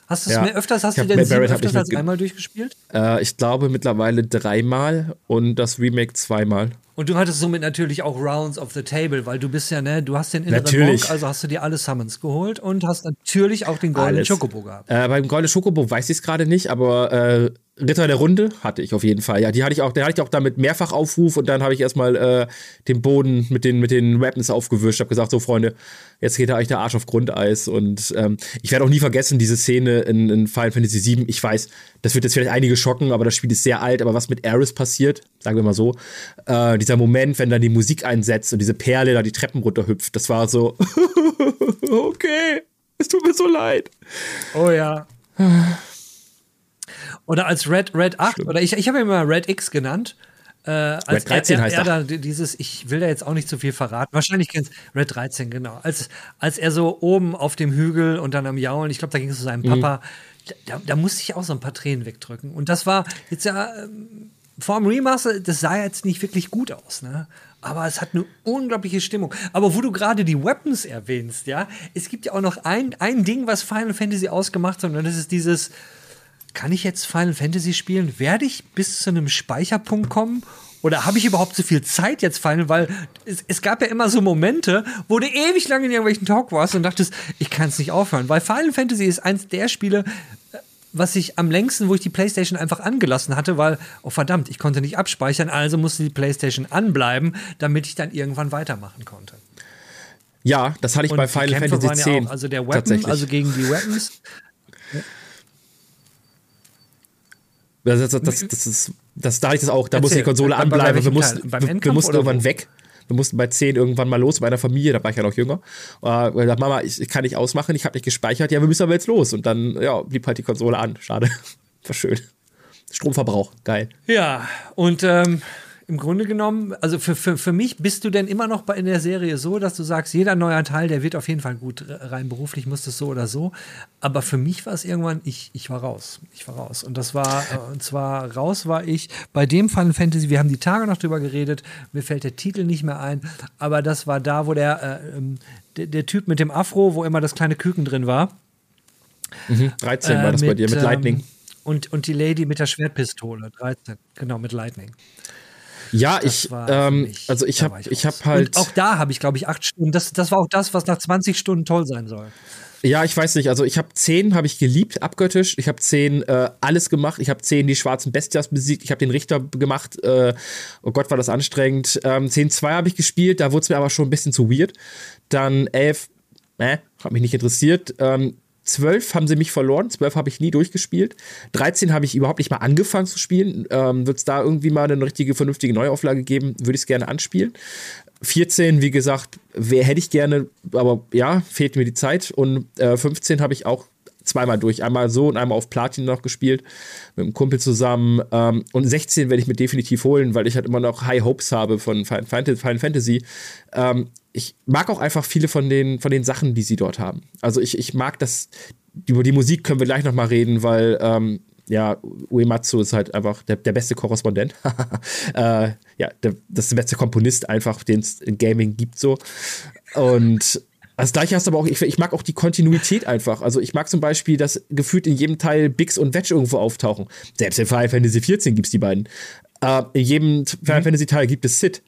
[SPEAKER 1] Hast du es ja. mehr öfters, hast du den Barrett öfters als einmal durchgespielt?
[SPEAKER 2] Äh, ich glaube mittlerweile dreimal und das Remake zweimal.
[SPEAKER 1] Und du hattest somit natürlich auch Rounds of the Table, weil du bist ja, ne, du hast den inneren natürlich. Monk, also hast du dir alle Summons geholt und hast natürlich auch den goldenen Chocobo gehabt.
[SPEAKER 2] Äh, beim goldenen Chocobo weiß ich es gerade nicht, aber äh, Ritter der Runde hatte ich auf jeden Fall. Ja, die hatte ich auch, der hatte ich auch damit mehrfach Aufruf und dann habe ich erstmal äh, den Boden mit den, mit den Weapons aufgewischt, habe gesagt, so Freunde, jetzt geht da eigentlich der Arsch auf Grundeis und ähm, ich werde auch nie vergessen, diese Szene in, in Final Fantasy VII. Ich weiß, das wird jetzt vielleicht einige schocken, aber das Spiel ist sehr alt, aber was mit Aris passiert, sagen wir mal so, äh, dieser Moment, wenn dann die Musik einsetzt und diese Perle da die Treppen runterhüpft, das war so, okay, es tut mir so leid.
[SPEAKER 1] Oh ja. Oder als Red, Red 8, Schlimm. oder ich, ich habe ihn immer Red X genannt. Äh, als
[SPEAKER 2] Red 13
[SPEAKER 1] er, er,
[SPEAKER 2] heißt
[SPEAKER 1] er da dieses, ich will da jetzt auch nicht zu viel verraten. Wahrscheinlich kennst Red 13, genau. Als, als er so oben auf dem Hügel und dann am Jaulen, ich glaube, da ging es zu seinem mhm. Papa, da, da, musste ich auch so ein paar Tränen wegdrücken. Und das war jetzt ja ähm, vor dem Remaster, das sah jetzt nicht wirklich gut aus, ne? Aber es hat eine unglaubliche Stimmung. Aber wo du gerade die Weapons erwähnst, ja, es gibt ja auch noch ein, ein Ding, was Final Fantasy ausgemacht hat, und das ist dieses kann ich jetzt Final Fantasy spielen? Werde ich bis zu einem Speicherpunkt kommen? Oder habe ich überhaupt so viel Zeit jetzt Final? Weil es, es, gab ja immer so Momente, wo du ewig lange in irgendwelchen Talk warst und dachtest, ich kann es nicht aufhören. Weil Final Fantasy ist eins der Spiele, äh, was ich am längsten, wo ich die PlayStation einfach angelassen hatte, weil, oh verdammt, ich konnte nicht abspeichern, also musste die PlayStation anbleiben, damit ich dann irgendwann weitermachen konnte.
[SPEAKER 2] Ja, das hatte ich und bei Final Fantasy X. Ja
[SPEAKER 1] also der Weapon, also gegen die Weapons.
[SPEAKER 2] Das, das, das, das, ist, das, da ich das auch, da muss die Konsole anbleiben. Wir mussten, wir, mussten irgendwann wo? weg. Wir mussten bei 10 irgendwann mal los, bei einer Familie, da war ich ja noch jünger. Uh, gesagt, Mama, ich, ich, kann nicht ausmachen, ich habe nicht gespeichert, ja, wir müssen aber jetzt los. Und dann, ja, blieb halt die Konsole an. Schade. War schön. Stromverbrauch, geil.
[SPEAKER 1] Ja, und ähm, im Grunde genommen, also für, für, für mich bist du denn immer noch bei, in der Serie so, dass du sagst, jeder neue Teil, der wird auf jeden Fall gut rein beruflich, muss das so oder so. Aber für mich war es irgendwann, ich, ich war raus. Ich war raus. Und das war, äh, und zwar raus war ich bei dem Final Fantasy, wir haben die Tage noch drüber geredet, mir fällt der Titel nicht mehr ein, aber das war da, wo der, äh, ähm, der, der, Typ mit dem Afro, wo immer das kleine Küken drin war.
[SPEAKER 2] Mhm, 13 war das mit, bei dir, mit Lightning. Ähm,
[SPEAKER 1] und, und die Lady mit der Schwertpistole, 13, genau, mit Lightning.
[SPEAKER 2] Ja, das ich, ähm, also ich habe, ich habe halt.
[SPEAKER 1] Und auch da habe ich, glaube ich, acht Stunden. Das, das war auch das, was nach 20 Stunden toll sein soll.
[SPEAKER 2] Ja, ich weiß nicht. Also ich habe zehn habe ich geliebt, abgöttisch. Ich habe zehn äh, alles gemacht. Ich habe zehn die schwarzen Bestias besiegt. Ich habe den Richter gemacht. Äh, oh Gott, war das anstrengend. Ähm, zehn zwei habe ich gespielt. Da wurde es mir aber schon ein bisschen zu weird. Dann elf, äh, hat mich nicht interessiert. Ähm, 12 haben sie mich verloren, 12 habe ich nie durchgespielt. 13 habe ich überhaupt nicht mal angefangen zu spielen. Ähm, Wird es da irgendwie mal eine richtige, vernünftige Neuauflage geben, würde ich es gerne anspielen. 14, wie gesagt, wer hätte ich gerne, aber ja, fehlt mir die Zeit. Und äh, 15 habe ich auch zweimal durch. Einmal so und einmal auf Platin noch gespielt, mit einem Kumpel zusammen. Ähm, und 16 werde ich mir definitiv holen, weil ich halt immer noch High Hopes habe von Final Fantasy. Ähm, ich mag auch einfach viele von den, von den Sachen, die sie dort haben. Also ich, ich mag das, über die Musik können wir gleich noch mal reden, weil ähm, ja, Uematsu ist halt einfach der, der beste Korrespondent. äh, ja, der, das ist der beste Komponist einfach, den es in Gaming gibt so. Und das gleiche hast du aber auch, ich, ich, mag auch die Kontinuität einfach. Also ich mag zum Beispiel, dass gefühlt in jedem Teil Bix und Wedge irgendwo auftauchen. Selbst in Final Fantasy XIV gibt es die beiden. Äh, in jedem Final mhm. Fantasy Teil gibt es Sid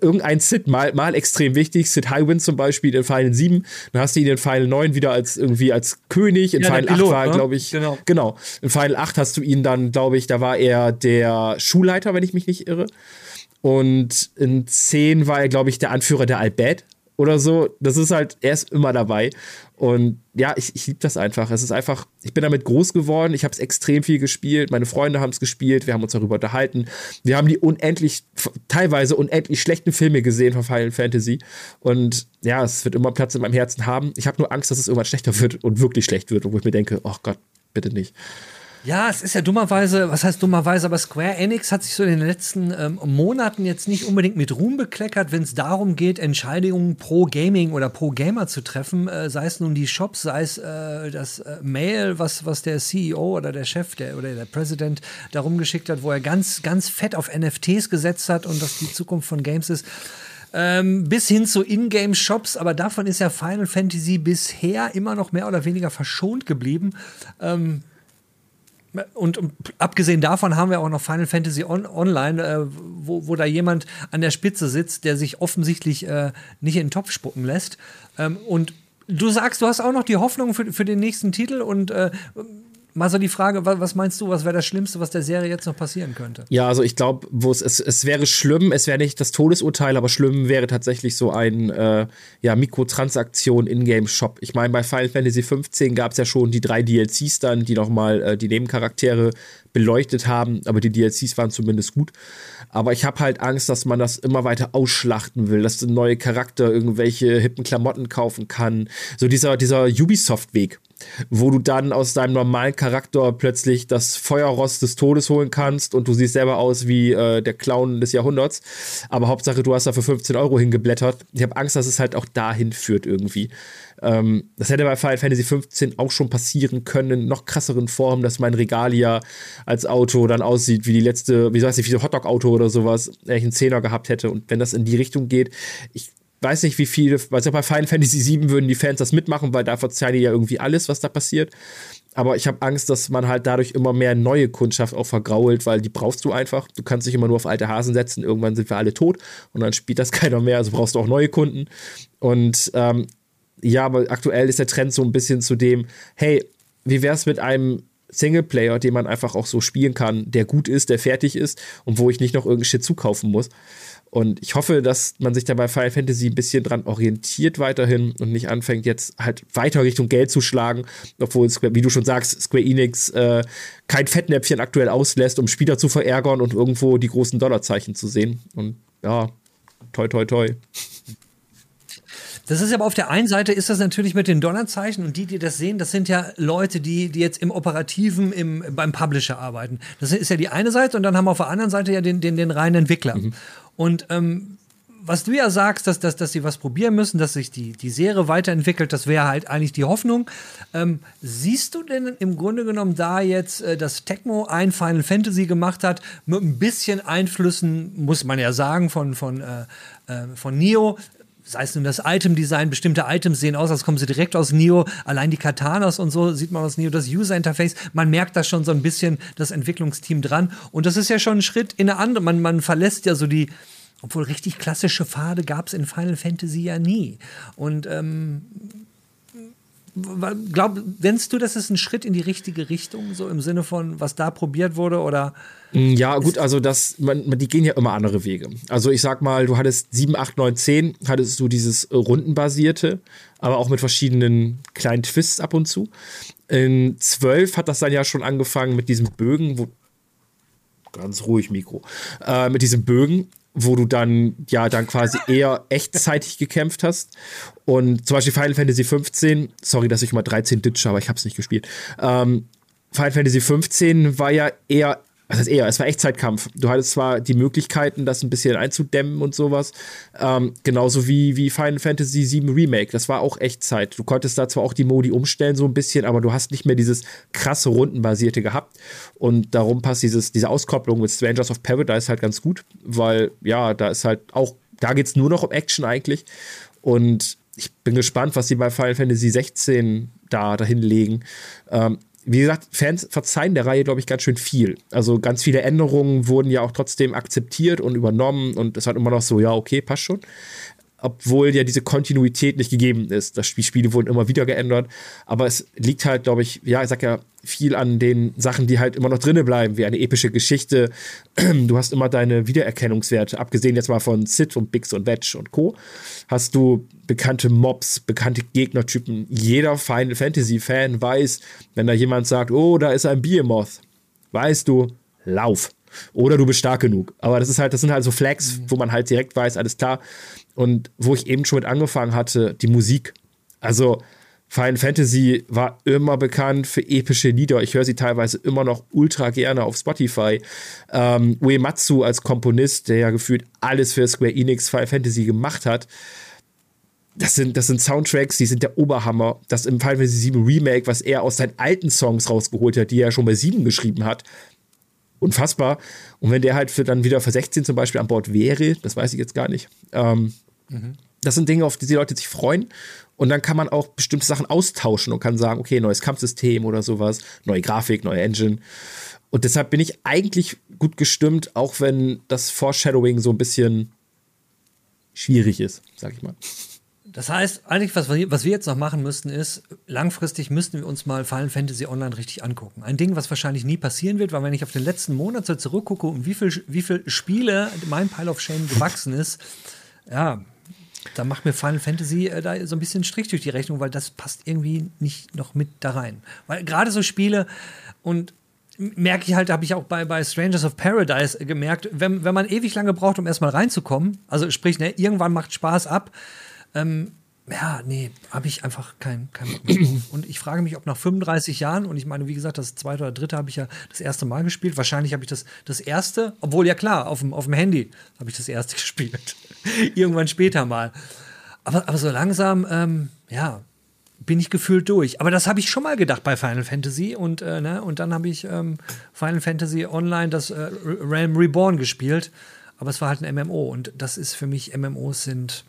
[SPEAKER 2] irgendein Sid, mal, mal extrem wichtig, Sid Highwind zum Beispiel in Final 7, dann hast du ihn in Final 9 wieder als irgendwie als König, in ja, Final Pilot, 8 war er, ne? glaube ich, genau. genau, in Final 8 hast du ihn dann, glaube ich, da war er der Schulleiter, wenn ich mich nicht irre, und in 10 war er, glaube ich, der Anführer der Albed, oder so. Das ist halt, er ist immer dabei. Und ja, ich, ich liebe das einfach. Es ist einfach, ich bin damit groß geworden. Ich habe es extrem viel gespielt. Meine Freunde haben es gespielt. Wir haben uns darüber unterhalten. Wir haben die unendlich, teilweise unendlich schlechten Filme gesehen von Final Fantasy. Und ja, es wird immer Platz in meinem Herzen haben. Ich habe nur Angst, dass es irgendwann schlechter wird und wirklich schlecht wird, wo ich mir denke, oh Gott, bitte nicht.
[SPEAKER 1] Ja, es ist ja dummerweise, was heißt dummerweise, aber Square Enix hat sich so in den letzten ähm, Monaten jetzt nicht unbedingt mit Ruhm bekleckert, wenn es darum geht, Entscheidungen pro Gaming oder pro Gamer zu treffen, äh, sei es nun die Shops, sei es äh, das äh, Mail, was, was der CEO oder der Chef der, oder der Präsident darum geschickt hat, wo er ganz, ganz fett auf NFTs gesetzt hat und das die Zukunft von Games ist. Ähm, bis hin zu Ingame-Shops, aber davon ist ja Final Fantasy bisher immer noch mehr oder weniger verschont geblieben. Ähm, und, abgesehen davon haben wir auch noch Final Fantasy on, Online, äh, wo, wo da jemand an der Spitze sitzt, der sich offensichtlich äh, nicht in den Topf spucken lässt. Ähm, und du sagst, du hast auch noch die Hoffnung für, für den nächsten Titel und äh, Mal so die Frage, was meinst du, was wäre das Schlimmste, was der Serie jetzt noch passieren könnte?
[SPEAKER 2] Ja, also ich glaube, es, es, es wäre schlimm, es wäre nicht das Todesurteil, aber schlimm wäre tatsächlich so ein äh, ja, Mikrotransaktion in-Game-Shop. Ich meine, bei Final Fantasy 15 gab es ja schon die drei DLCs dann, die nochmal äh, die Nebencharaktere beleuchtet haben, aber die DLCs waren zumindest gut. Aber ich habe halt Angst, dass man das immer weiter ausschlachten will, dass ein neuer Charakter irgendwelche hippen Klamotten kaufen kann. So dieser, dieser Ubisoft-Weg wo du dann aus deinem normalen Charakter plötzlich das Feuerrost des Todes holen kannst und du siehst selber aus wie äh, der Clown des Jahrhunderts. Aber Hauptsache, du hast da für 15 Euro hingeblättert. Ich habe Angst, dass es halt auch dahin führt irgendwie. Ähm, das hätte bei Final Fantasy 15 auch schon passieren können, in noch krasseren Formen, dass mein Regalia als Auto dann aussieht wie die letzte, wie weiß ich, wie so Hotdog-Auto oder sowas, wenn ich einen Zehner gehabt hätte. Und wenn das in die Richtung geht, ich weiß nicht, wie viele, also bei Final Fantasy 7 würden die Fans das mitmachen, weil da verzeihen die ja irgendwie alles, was da passiert. Aber ich habe Angst, dass man halt dadurch immer mehr neue Kundschaft auch vergrault, weil die brauchst du einfach. Du kannst dich immer nur auf alte Hasen setzen, irgendwann sind wir alle tot und dann spielt das keiner mehr, also brauchst du auch neue Kunden. Und ähm, ja, aber aktuell ist der Trend so ein bisschen zu dem, hey, wie wär's mit einem Singleplayer, den man einfach auch so spielen kann, der gut ist, der fertig ist und wo ich nicht noch irgendein Shit zukaufen muss. Und ich hoffe, dass man sich dabei Final Fantasy ein bisschen dran orientiert weiterhin und nicht anfängt, jetzt halt weiter Richtung Geld zu schlagen, obwohl, wie du schon sagst, Square Enix äh, kein Fettnäpfchen aktuell auslässt, um Spieler zu verärgern und irgendwo die großen Dollarzeichen zu sehen. Und ja, toi, toi, toi.
[SPEAKER 1] Das ist aber auf der einen Seite ist das natürlich mit den Dollarzeichen und die, die das sehen, das sind ja Leute, die, die jetzt im Operativen im, beim Publisher arbeiten. Das ist ja die eine Seite und dann haben wir auf der anderen Seite ja den, den, den reinen Entwickler. Mhm. Und ähm, was du ja sagst, dass, dass, dass sie was probieren müssen, dass sich die, die Serie weiterentwickelt, das wäre halt eigentlich die Hoffnung. Ähm, siehst du denn im Grunde genommen da jetzt, äh, dass Tecmo ein Final Fantasy gemacht hat, mit ein bisschen Einflüssen, muss man ja sagen, von, von, äh, äh, von Neo, sei es nun das Item-Design, bestimmte Items sehen aus, als kommen sie direkt aus Neo. Allein die Katanas und so sieht man aus Neo, das User-Interface. Man merkt da schon so ein bisschen das Entwicklungsteam dran. Und das ist ja schon ein Schritt in eine andere. Man, man verlässt ja so die, obwohl richtig klassische Pfade gab es in Final Fantasy ja nie. Und ähm, glaub, denkst du, das ist ein Schritt in die richtige Richtung, so im Sinne von, was da probiert wurde oder?
[SPEAKER 2] Mm, ja, gut, also das, man, die gehen ja immer andere Wege. Also ich sag mal, du hattest 7, 8, 9, 10, hattest du dieses rundenbasierte, aber auch mit verschiedenen kleinen Twists ab und zu. In 12 hat das dann ja schon angefangen mit diesem Bögen, wo ganz ruhig Mikro, äh, mit diesem Bögen, wo du dann ja dann quasi eher echtzeitig gekämpft hast. Und zum Beispiel Final Fantasy 15, sorry, dass ich mal 13 ditche, aber ich habe es nicht gespielt. Ähm, Final Fantasy 15 war ja eher was heißt eher, es war Echtzeitkampf. Du hattest zwar die Möglichkeiten, das ein bisschen einzudämmen und sowas, ähm, genauso wie, wie Final Fantasy VII Remake. Das war auch Echtzeit. Du konntest da zwar auch die Modi umstellen, so ein bisschen, aber du hast nicht mehr dieses krasse Rundenbasierte gehabt. Und darum passt dieses, diese Auskopplung mit Strangers of Paradise halt ganz gut, weil ja, da ist halt auch, da geht es nur noch um Action eigentlich. Und ich bin gespannt, was sie bei Final Fantasy 16 da dahin legen. Ähm, wie gesagt, Fans verzeihen der Reihe, glaube ich, ganz schön viel. Also ganz viele Änderungen wurden ja auch trotzdem akzeptiert und übernommen und es hat immer noch so, ja, okay, passt schon. Obwohl ja diese Kontinuität nicht gegeben ist. Die Spiele wurden immer wieder geändert. Aber es liegt halt, glaube ich, ja, ich sag ja, viel an den Sachen, die halt immer noch drinne bleiben, wie eine epische Geschichte. Du hast immer deine Wiedererkennungswerte, abgesehen jetzt mal von Sid und Bix und Wedge und Co. Hast du bekannte Mobs, bekannte Gegnertypen. Jeder Final Fantasy Fan weiß, wenn da jemand sagt, oh, da ist ein Behemoth, weißt du, lauf. Oder du bist stark genug. Aber das ist halt, das sind halt so Flags, mhm. wo man halt direkt weiß, alles klar. Und wo ich eben schon mit angefangen hatte, die Musik. Also, Final Fantasy war immer bekannt für epische Lieder. Ich höre sie teilweise immer noch ultra gerne auf Spotify. Ähm, Uematsu als Komponist, der ja gefühlt alles für Square Enix Final Fantasy gemacht hat. Das sind, das sind Soundtracks, die sind der Oberhammer. Das im Final Fantasy 7 Remake, was er aus seinen alten Songs rausgeholt hat, die er schon bei 7 geschrieben hat. Unfassbar. Und wenn der halt für, dann wieder für 16 zum Beispiel an Bord wäre, das weiß ich jetzt gar nicht. Ähm, mhm. Das sind Dinge, auf die die Leute sich freuen. Und dann kann man auch bestimmte Sachen austauschen und kann sagen, okay, neues Kampfsystem oder sowas, neue Grafik, neue Engine. Und deshalb bin ich eigentlich gut gestimmt, auch wenn das Foreshadowing so ein bisschen schwierig ist, sag ich mal.
[SPEAKER 1] Das heißt, eigentlich, was wir, was wir jetzt noch machen müssten, ist, langfristig müssten wir uns mal Final Fantasy Online richtig angucken. Ein Ding, was wahrscheinlich nie passieren wird, weil wenn ich auf den letzten Monat so zurückgucke und wie viele wie viel Spiele mein Pile of Shame gewachsen ist, ja, da macht mir Final Fantasy äh, da so ein bisschen Strich durch die Rechnung, weil das passt irgendwie nicht noch mit da rein. Weil gerade so Spiele und merke ich halt, habe ich auch bei, bei Strangers of Paradise gemerkt, wenn, wenn man ewig lange braucht, um erstmal reinzukommen, also sprich, ne, irgendwann macht Spaß ab, ähm, ja, nee, habe ich einfach kein, kein. Und ich frage mich, ob nach 35 Jahren, und ich meine, wie gesagt, das zweite oder dritte habe ich ja das erste Mal gespielt. Wahrscheinlich habe ich das, das erste, obwohl ja klar, auf dem, auf dem Handy habe ich das erste gespielt. Irgendwann später mal. Aber, aber so langsam, ähm, ja, bin ich gefühlt durch. Aber das habe ich schon mal gedacht bei Final Fantasy und, äh, ne, und dann habe ich ähm, Final Fantasy Online das äh, Realm Reborn gespielt. Aber es war halt ein MMO und das ist für mich, MMOs sind,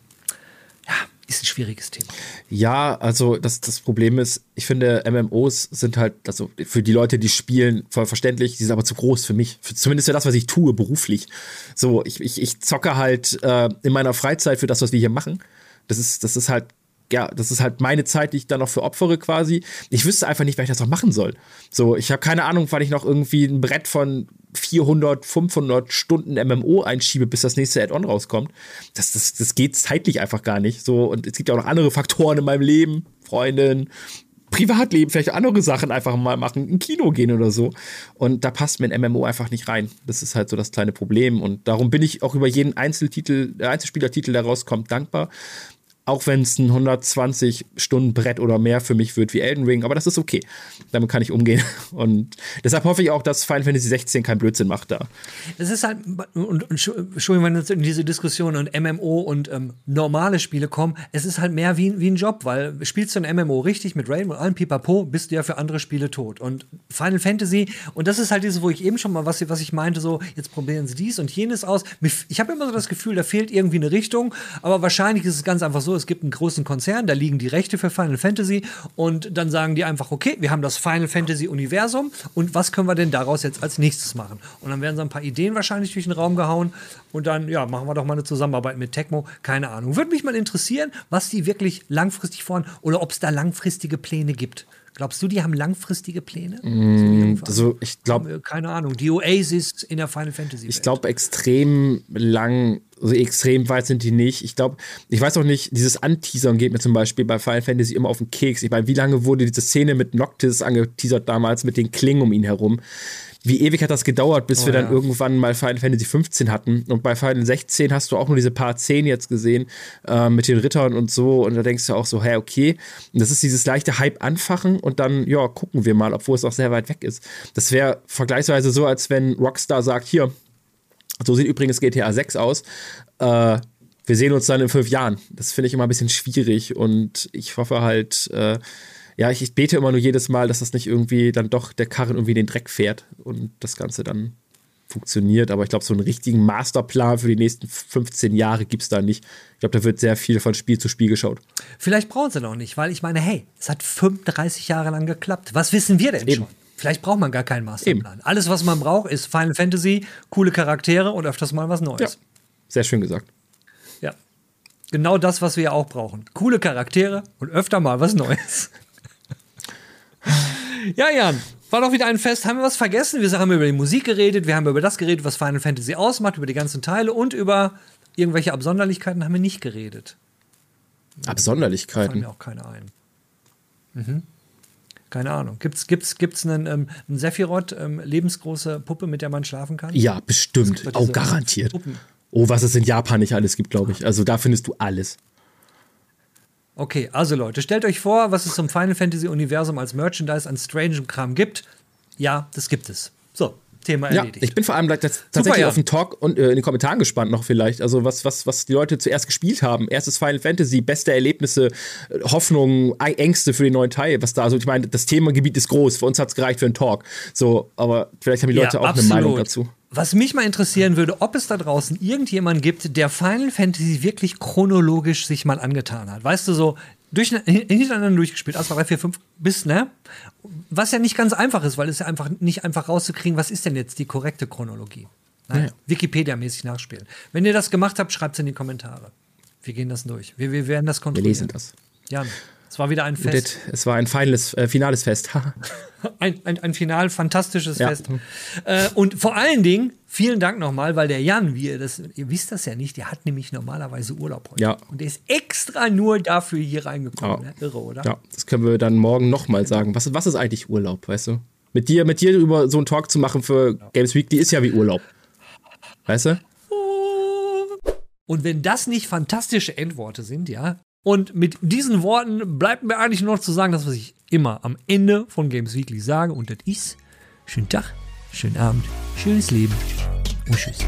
[SPEAKER 1] ja, ist ein schwieriges Thema.
[SPEAKER 2] Ja, also das, das Problem ist, ich finde, MMOs sind halt, also für die Leute, die spielen, voll verständlich, die sind aber zu groß für mich. Für, zumindest für das, was ich tue, beruflich. So, ich, ich, ich zocke halt äh, in meiner Freizeit für das, was wir hier machen. Das ist, das ist halt ja, das ist halt meine Zeit, die ich dann noch für opfere quasi. Ich wüsste einfach nicht, wer ich das noch machen soll. So, ich habe keine Ahnung, wann ich noch irgendwie ein Brett von 400, 500 Stunden MMO einschiebe, bis das nächste Add-on rauskommt. Das, das, das geht zeitlich einfach gar nicht. So, und es gibt ja auch noch andere Faktoren in meinem Leben, Freundin, Privatleben, vielleicht andere Sachen einfach mal machen, in Kino gehen oder so. Und da passt mir ein MMO einfach nicht rein. Das ist halt so das kleine Problem. Und darum bin ich auch über jeden Einzeltitel, Einzelspielertitel, der rauskommt, dankbar auch wenn es ein 120 Stunden Brett oder mehr für mich wird wie Elden Ring, aber das ist okay. Damit kann ich umgehen. Und deshalb hoffe ich auch, dass Final Fantasy 16 keinen Blödsinn macht da.
[SPEAKER 1] Es ist halt, und, Entschuldigung, wenn jetzt in diese Diskussion und MMO und ähm, normale Spiele kommen, es ist halt mehr wie, wie ein Job, weil spielst du ein MMO richtig mit Rain und allem Pipapo, bist du ja für andere Spiele tot. Und Final Fantasy, und das ist halt dieses, wo ich eben schon mal, was, was ich meinte, so, jetzt probieren sie dies und jenes aus. Ich habe immer so das Gefühl, da fehlt irgendwie eine Richtung, aber wahrscheinlich ist es ganz einfach so, es gibt einen großen Konzern, da liegen die Rechte für Final Fantasy und dann sagen die einfach, okay, wir haben das Final Fantasy Universum und was können wir denn daraus jetzt als nächstes machen? Und dann werden so ein paar Ideen wahrscheinlich durch den Raum gehauen und dann, ja, machen wir doch mal eine Zusammenarbeit mit Tecmo, keine Ahnung. Würde mich mal interessieren, was die wirklich langfristig vorhaben oder ob es da langfristige Pläne gibt. Glaubst du, die haben langfristige Pläne?
[SPEAKER 2] Mm, also ich glaube,
[SPEAKER 1] keine Ahnung, die Oasis in der Final Fantasy.
[SPEAKER 2] Ich glaube extrem lang So extrem weit sind die nicht. Ich glaube, ich weiß auch nicht, dieses Anteasern geht mir zum Beispiel bei Final Fantasy immer auf den Keks. Ich meine, wie lange wurde diese Szene mit Noctis angeteasert damals mit den Klingen um ihn herum? Wie ewig hat das gedauert, bis oh, wir dann ja. irgendwann mal Final Fantasy 15 hatten? Und bei Final 16 hast du auch nur diese paar 10 jetzt gesehen äh, mit den Rittern und so. Und da denkst du auch so, hey, okay. Und das ist dieses leichte Hype anfachen und dann, ja, gucken wir mal, obwohl es auch sehr weit weg ist. Das wäre vergleichsweise so, als wenn Rockstar sagt, hier, so sieht übrigens GTA 6 aus. Äh, wir sehen uns dann in fünf Jahren. Das finde ich immer ein bisschen schwierig und ich hoffe halt, äh, ja, ich, ich, bete immer nur jedes Mal, dass das nicht irgendwie dann doch der Karren irgendwie den Dreck fährt und das Ganze dann funktioniert. Aber ich glaube, so einen richtigen Masterplan für die nächsten 15 Jahre gibt es da nicht. Ich glaube, da wird sehr viel von Spiel zu Spiel geschaut.
[SPEAKER 1] Vielleicht brauchen sie noch nicht, weil ich meine, hey, es hat 35 Jahre lang geklappt. Was wissen wir denn Eben. schon? Vielleicht braucht man gar keinen Masterplan. Eben. Alles, was man braucht, ist Final Fantasy, coole Charaktere und öfters mal was Neues. Ja.
[SPEAKER 2] Sehr schön gesagt.
[SPEAKER 1] Ja. Genau das, was wir ja auch brauchen. Coole Charaktere und öfter mal was Neues. ja, Jan, war doch wieder ein Fest. Haben wir was vergessen? Wir haben über die Musik geredet, wir haben über das geredet, was Final Fantasy ausmacht, über die ganzen Teile und über irgendwelche Absonderlichkeiten haben wir nicht geredet.
[SPEAKER 2] Absonderlichkeiten? Fallen
[SPEAKER 1] mir auch keine ein. Mhm. Keine Ahnung. Gibt's, gibt's, gibt's einen, ähm, einen Sephiroth, ähm, lebensgroße Puppe, mit der man schlafen kann?
[SPEAKER 2] Ja, bestimmt. Auch oh, garantiert. Puppen. Oh, was es in Japan nicht alles gibt, glaube ich. Also da findest du alles.
[SPEAKER 1] Okay, also Leute, stellt euch vor, was es zum Final Fantasy Universum als Merchandise an strange Kram gibt. Ja, das gibt es. So, Thema erledigt.
[SPEAKER 2] Ja, ich bin vor allem tatsächlich Super, ja. auf den Talk und äh, in den Kommentaren gespannt noch vielleicht. Also was, was, was die Leute zuerst gespielt haben. Erstes Final Fantasy, beste Erlebnisse, äh, Hoffnungen, Ängste für den neuen Teil. Was da, also ich meine, das Themengebiet ist groß. Für uns hat es gereicht für einen Talk. So, aber vielleicht haben die Leute ja, auch absolut. eine Meinung dazu.
[SPEAKER 1] Was mich mal interessieren würde, ob es da draußen irgendjemand gibt, der Final Fantasy wirklich chronologisch sich mal angetan hat. Weißt du, so durch, hintereinander durchgespielt, aus 3, 4, 5 bis, ne? Was ja nicht ganz einfach ist, weil es ja einfach nicht einfach rauszukriegen, was ist denn jetzt die korrekte Chronologie. Ja. Wikipedia-mäßig nachspielen. Wenn ihr das gemacht habt, schreibt es in die Kommentare. Wir gehen das durch. Wir, wir werden das kontrollieren.
[SPEAKER 2] Wir lesen das.
[SPEAKER 1] Jan, es war wieder ein Fest.
[SPEAKER 2] Es war ein finales, äh, finales Fest.
[SPEAKER 1] ein, ein, ein final fantastisches ja. Fest. Äh, und vor allen Dingen, vielen Dank nochmal, weil der Jan, wie ihr das, ihr wisst das ja nicht, der hat nämlich normalerweise Urlaub heute.
[SPEAKER 2] Ja.
[SPEAKER 1] Und der ist extra nur dafür hier reingekommen. Ja. Ne? Irre, oder?
[SPEAKER 2] Ja, das können wir dann morgen nochmal sagen. Was, was ist eigentlich Urlaub, weißt du? Mit dir, mit dir über so einen Talk zu machen für Games Week, die ist ja wie Urlaub. Weißt du?
[SPEAKER 1] Und wenn das nicht fantastische Endworte sind, ja, und mit diesen Worten bleibt mir eigentlich nur noch zu sagen, das, was ich immer am Ende von Games Weekly sage. Und das ist: schönen Tag, schönen Abend, schönes Leben und tschüss.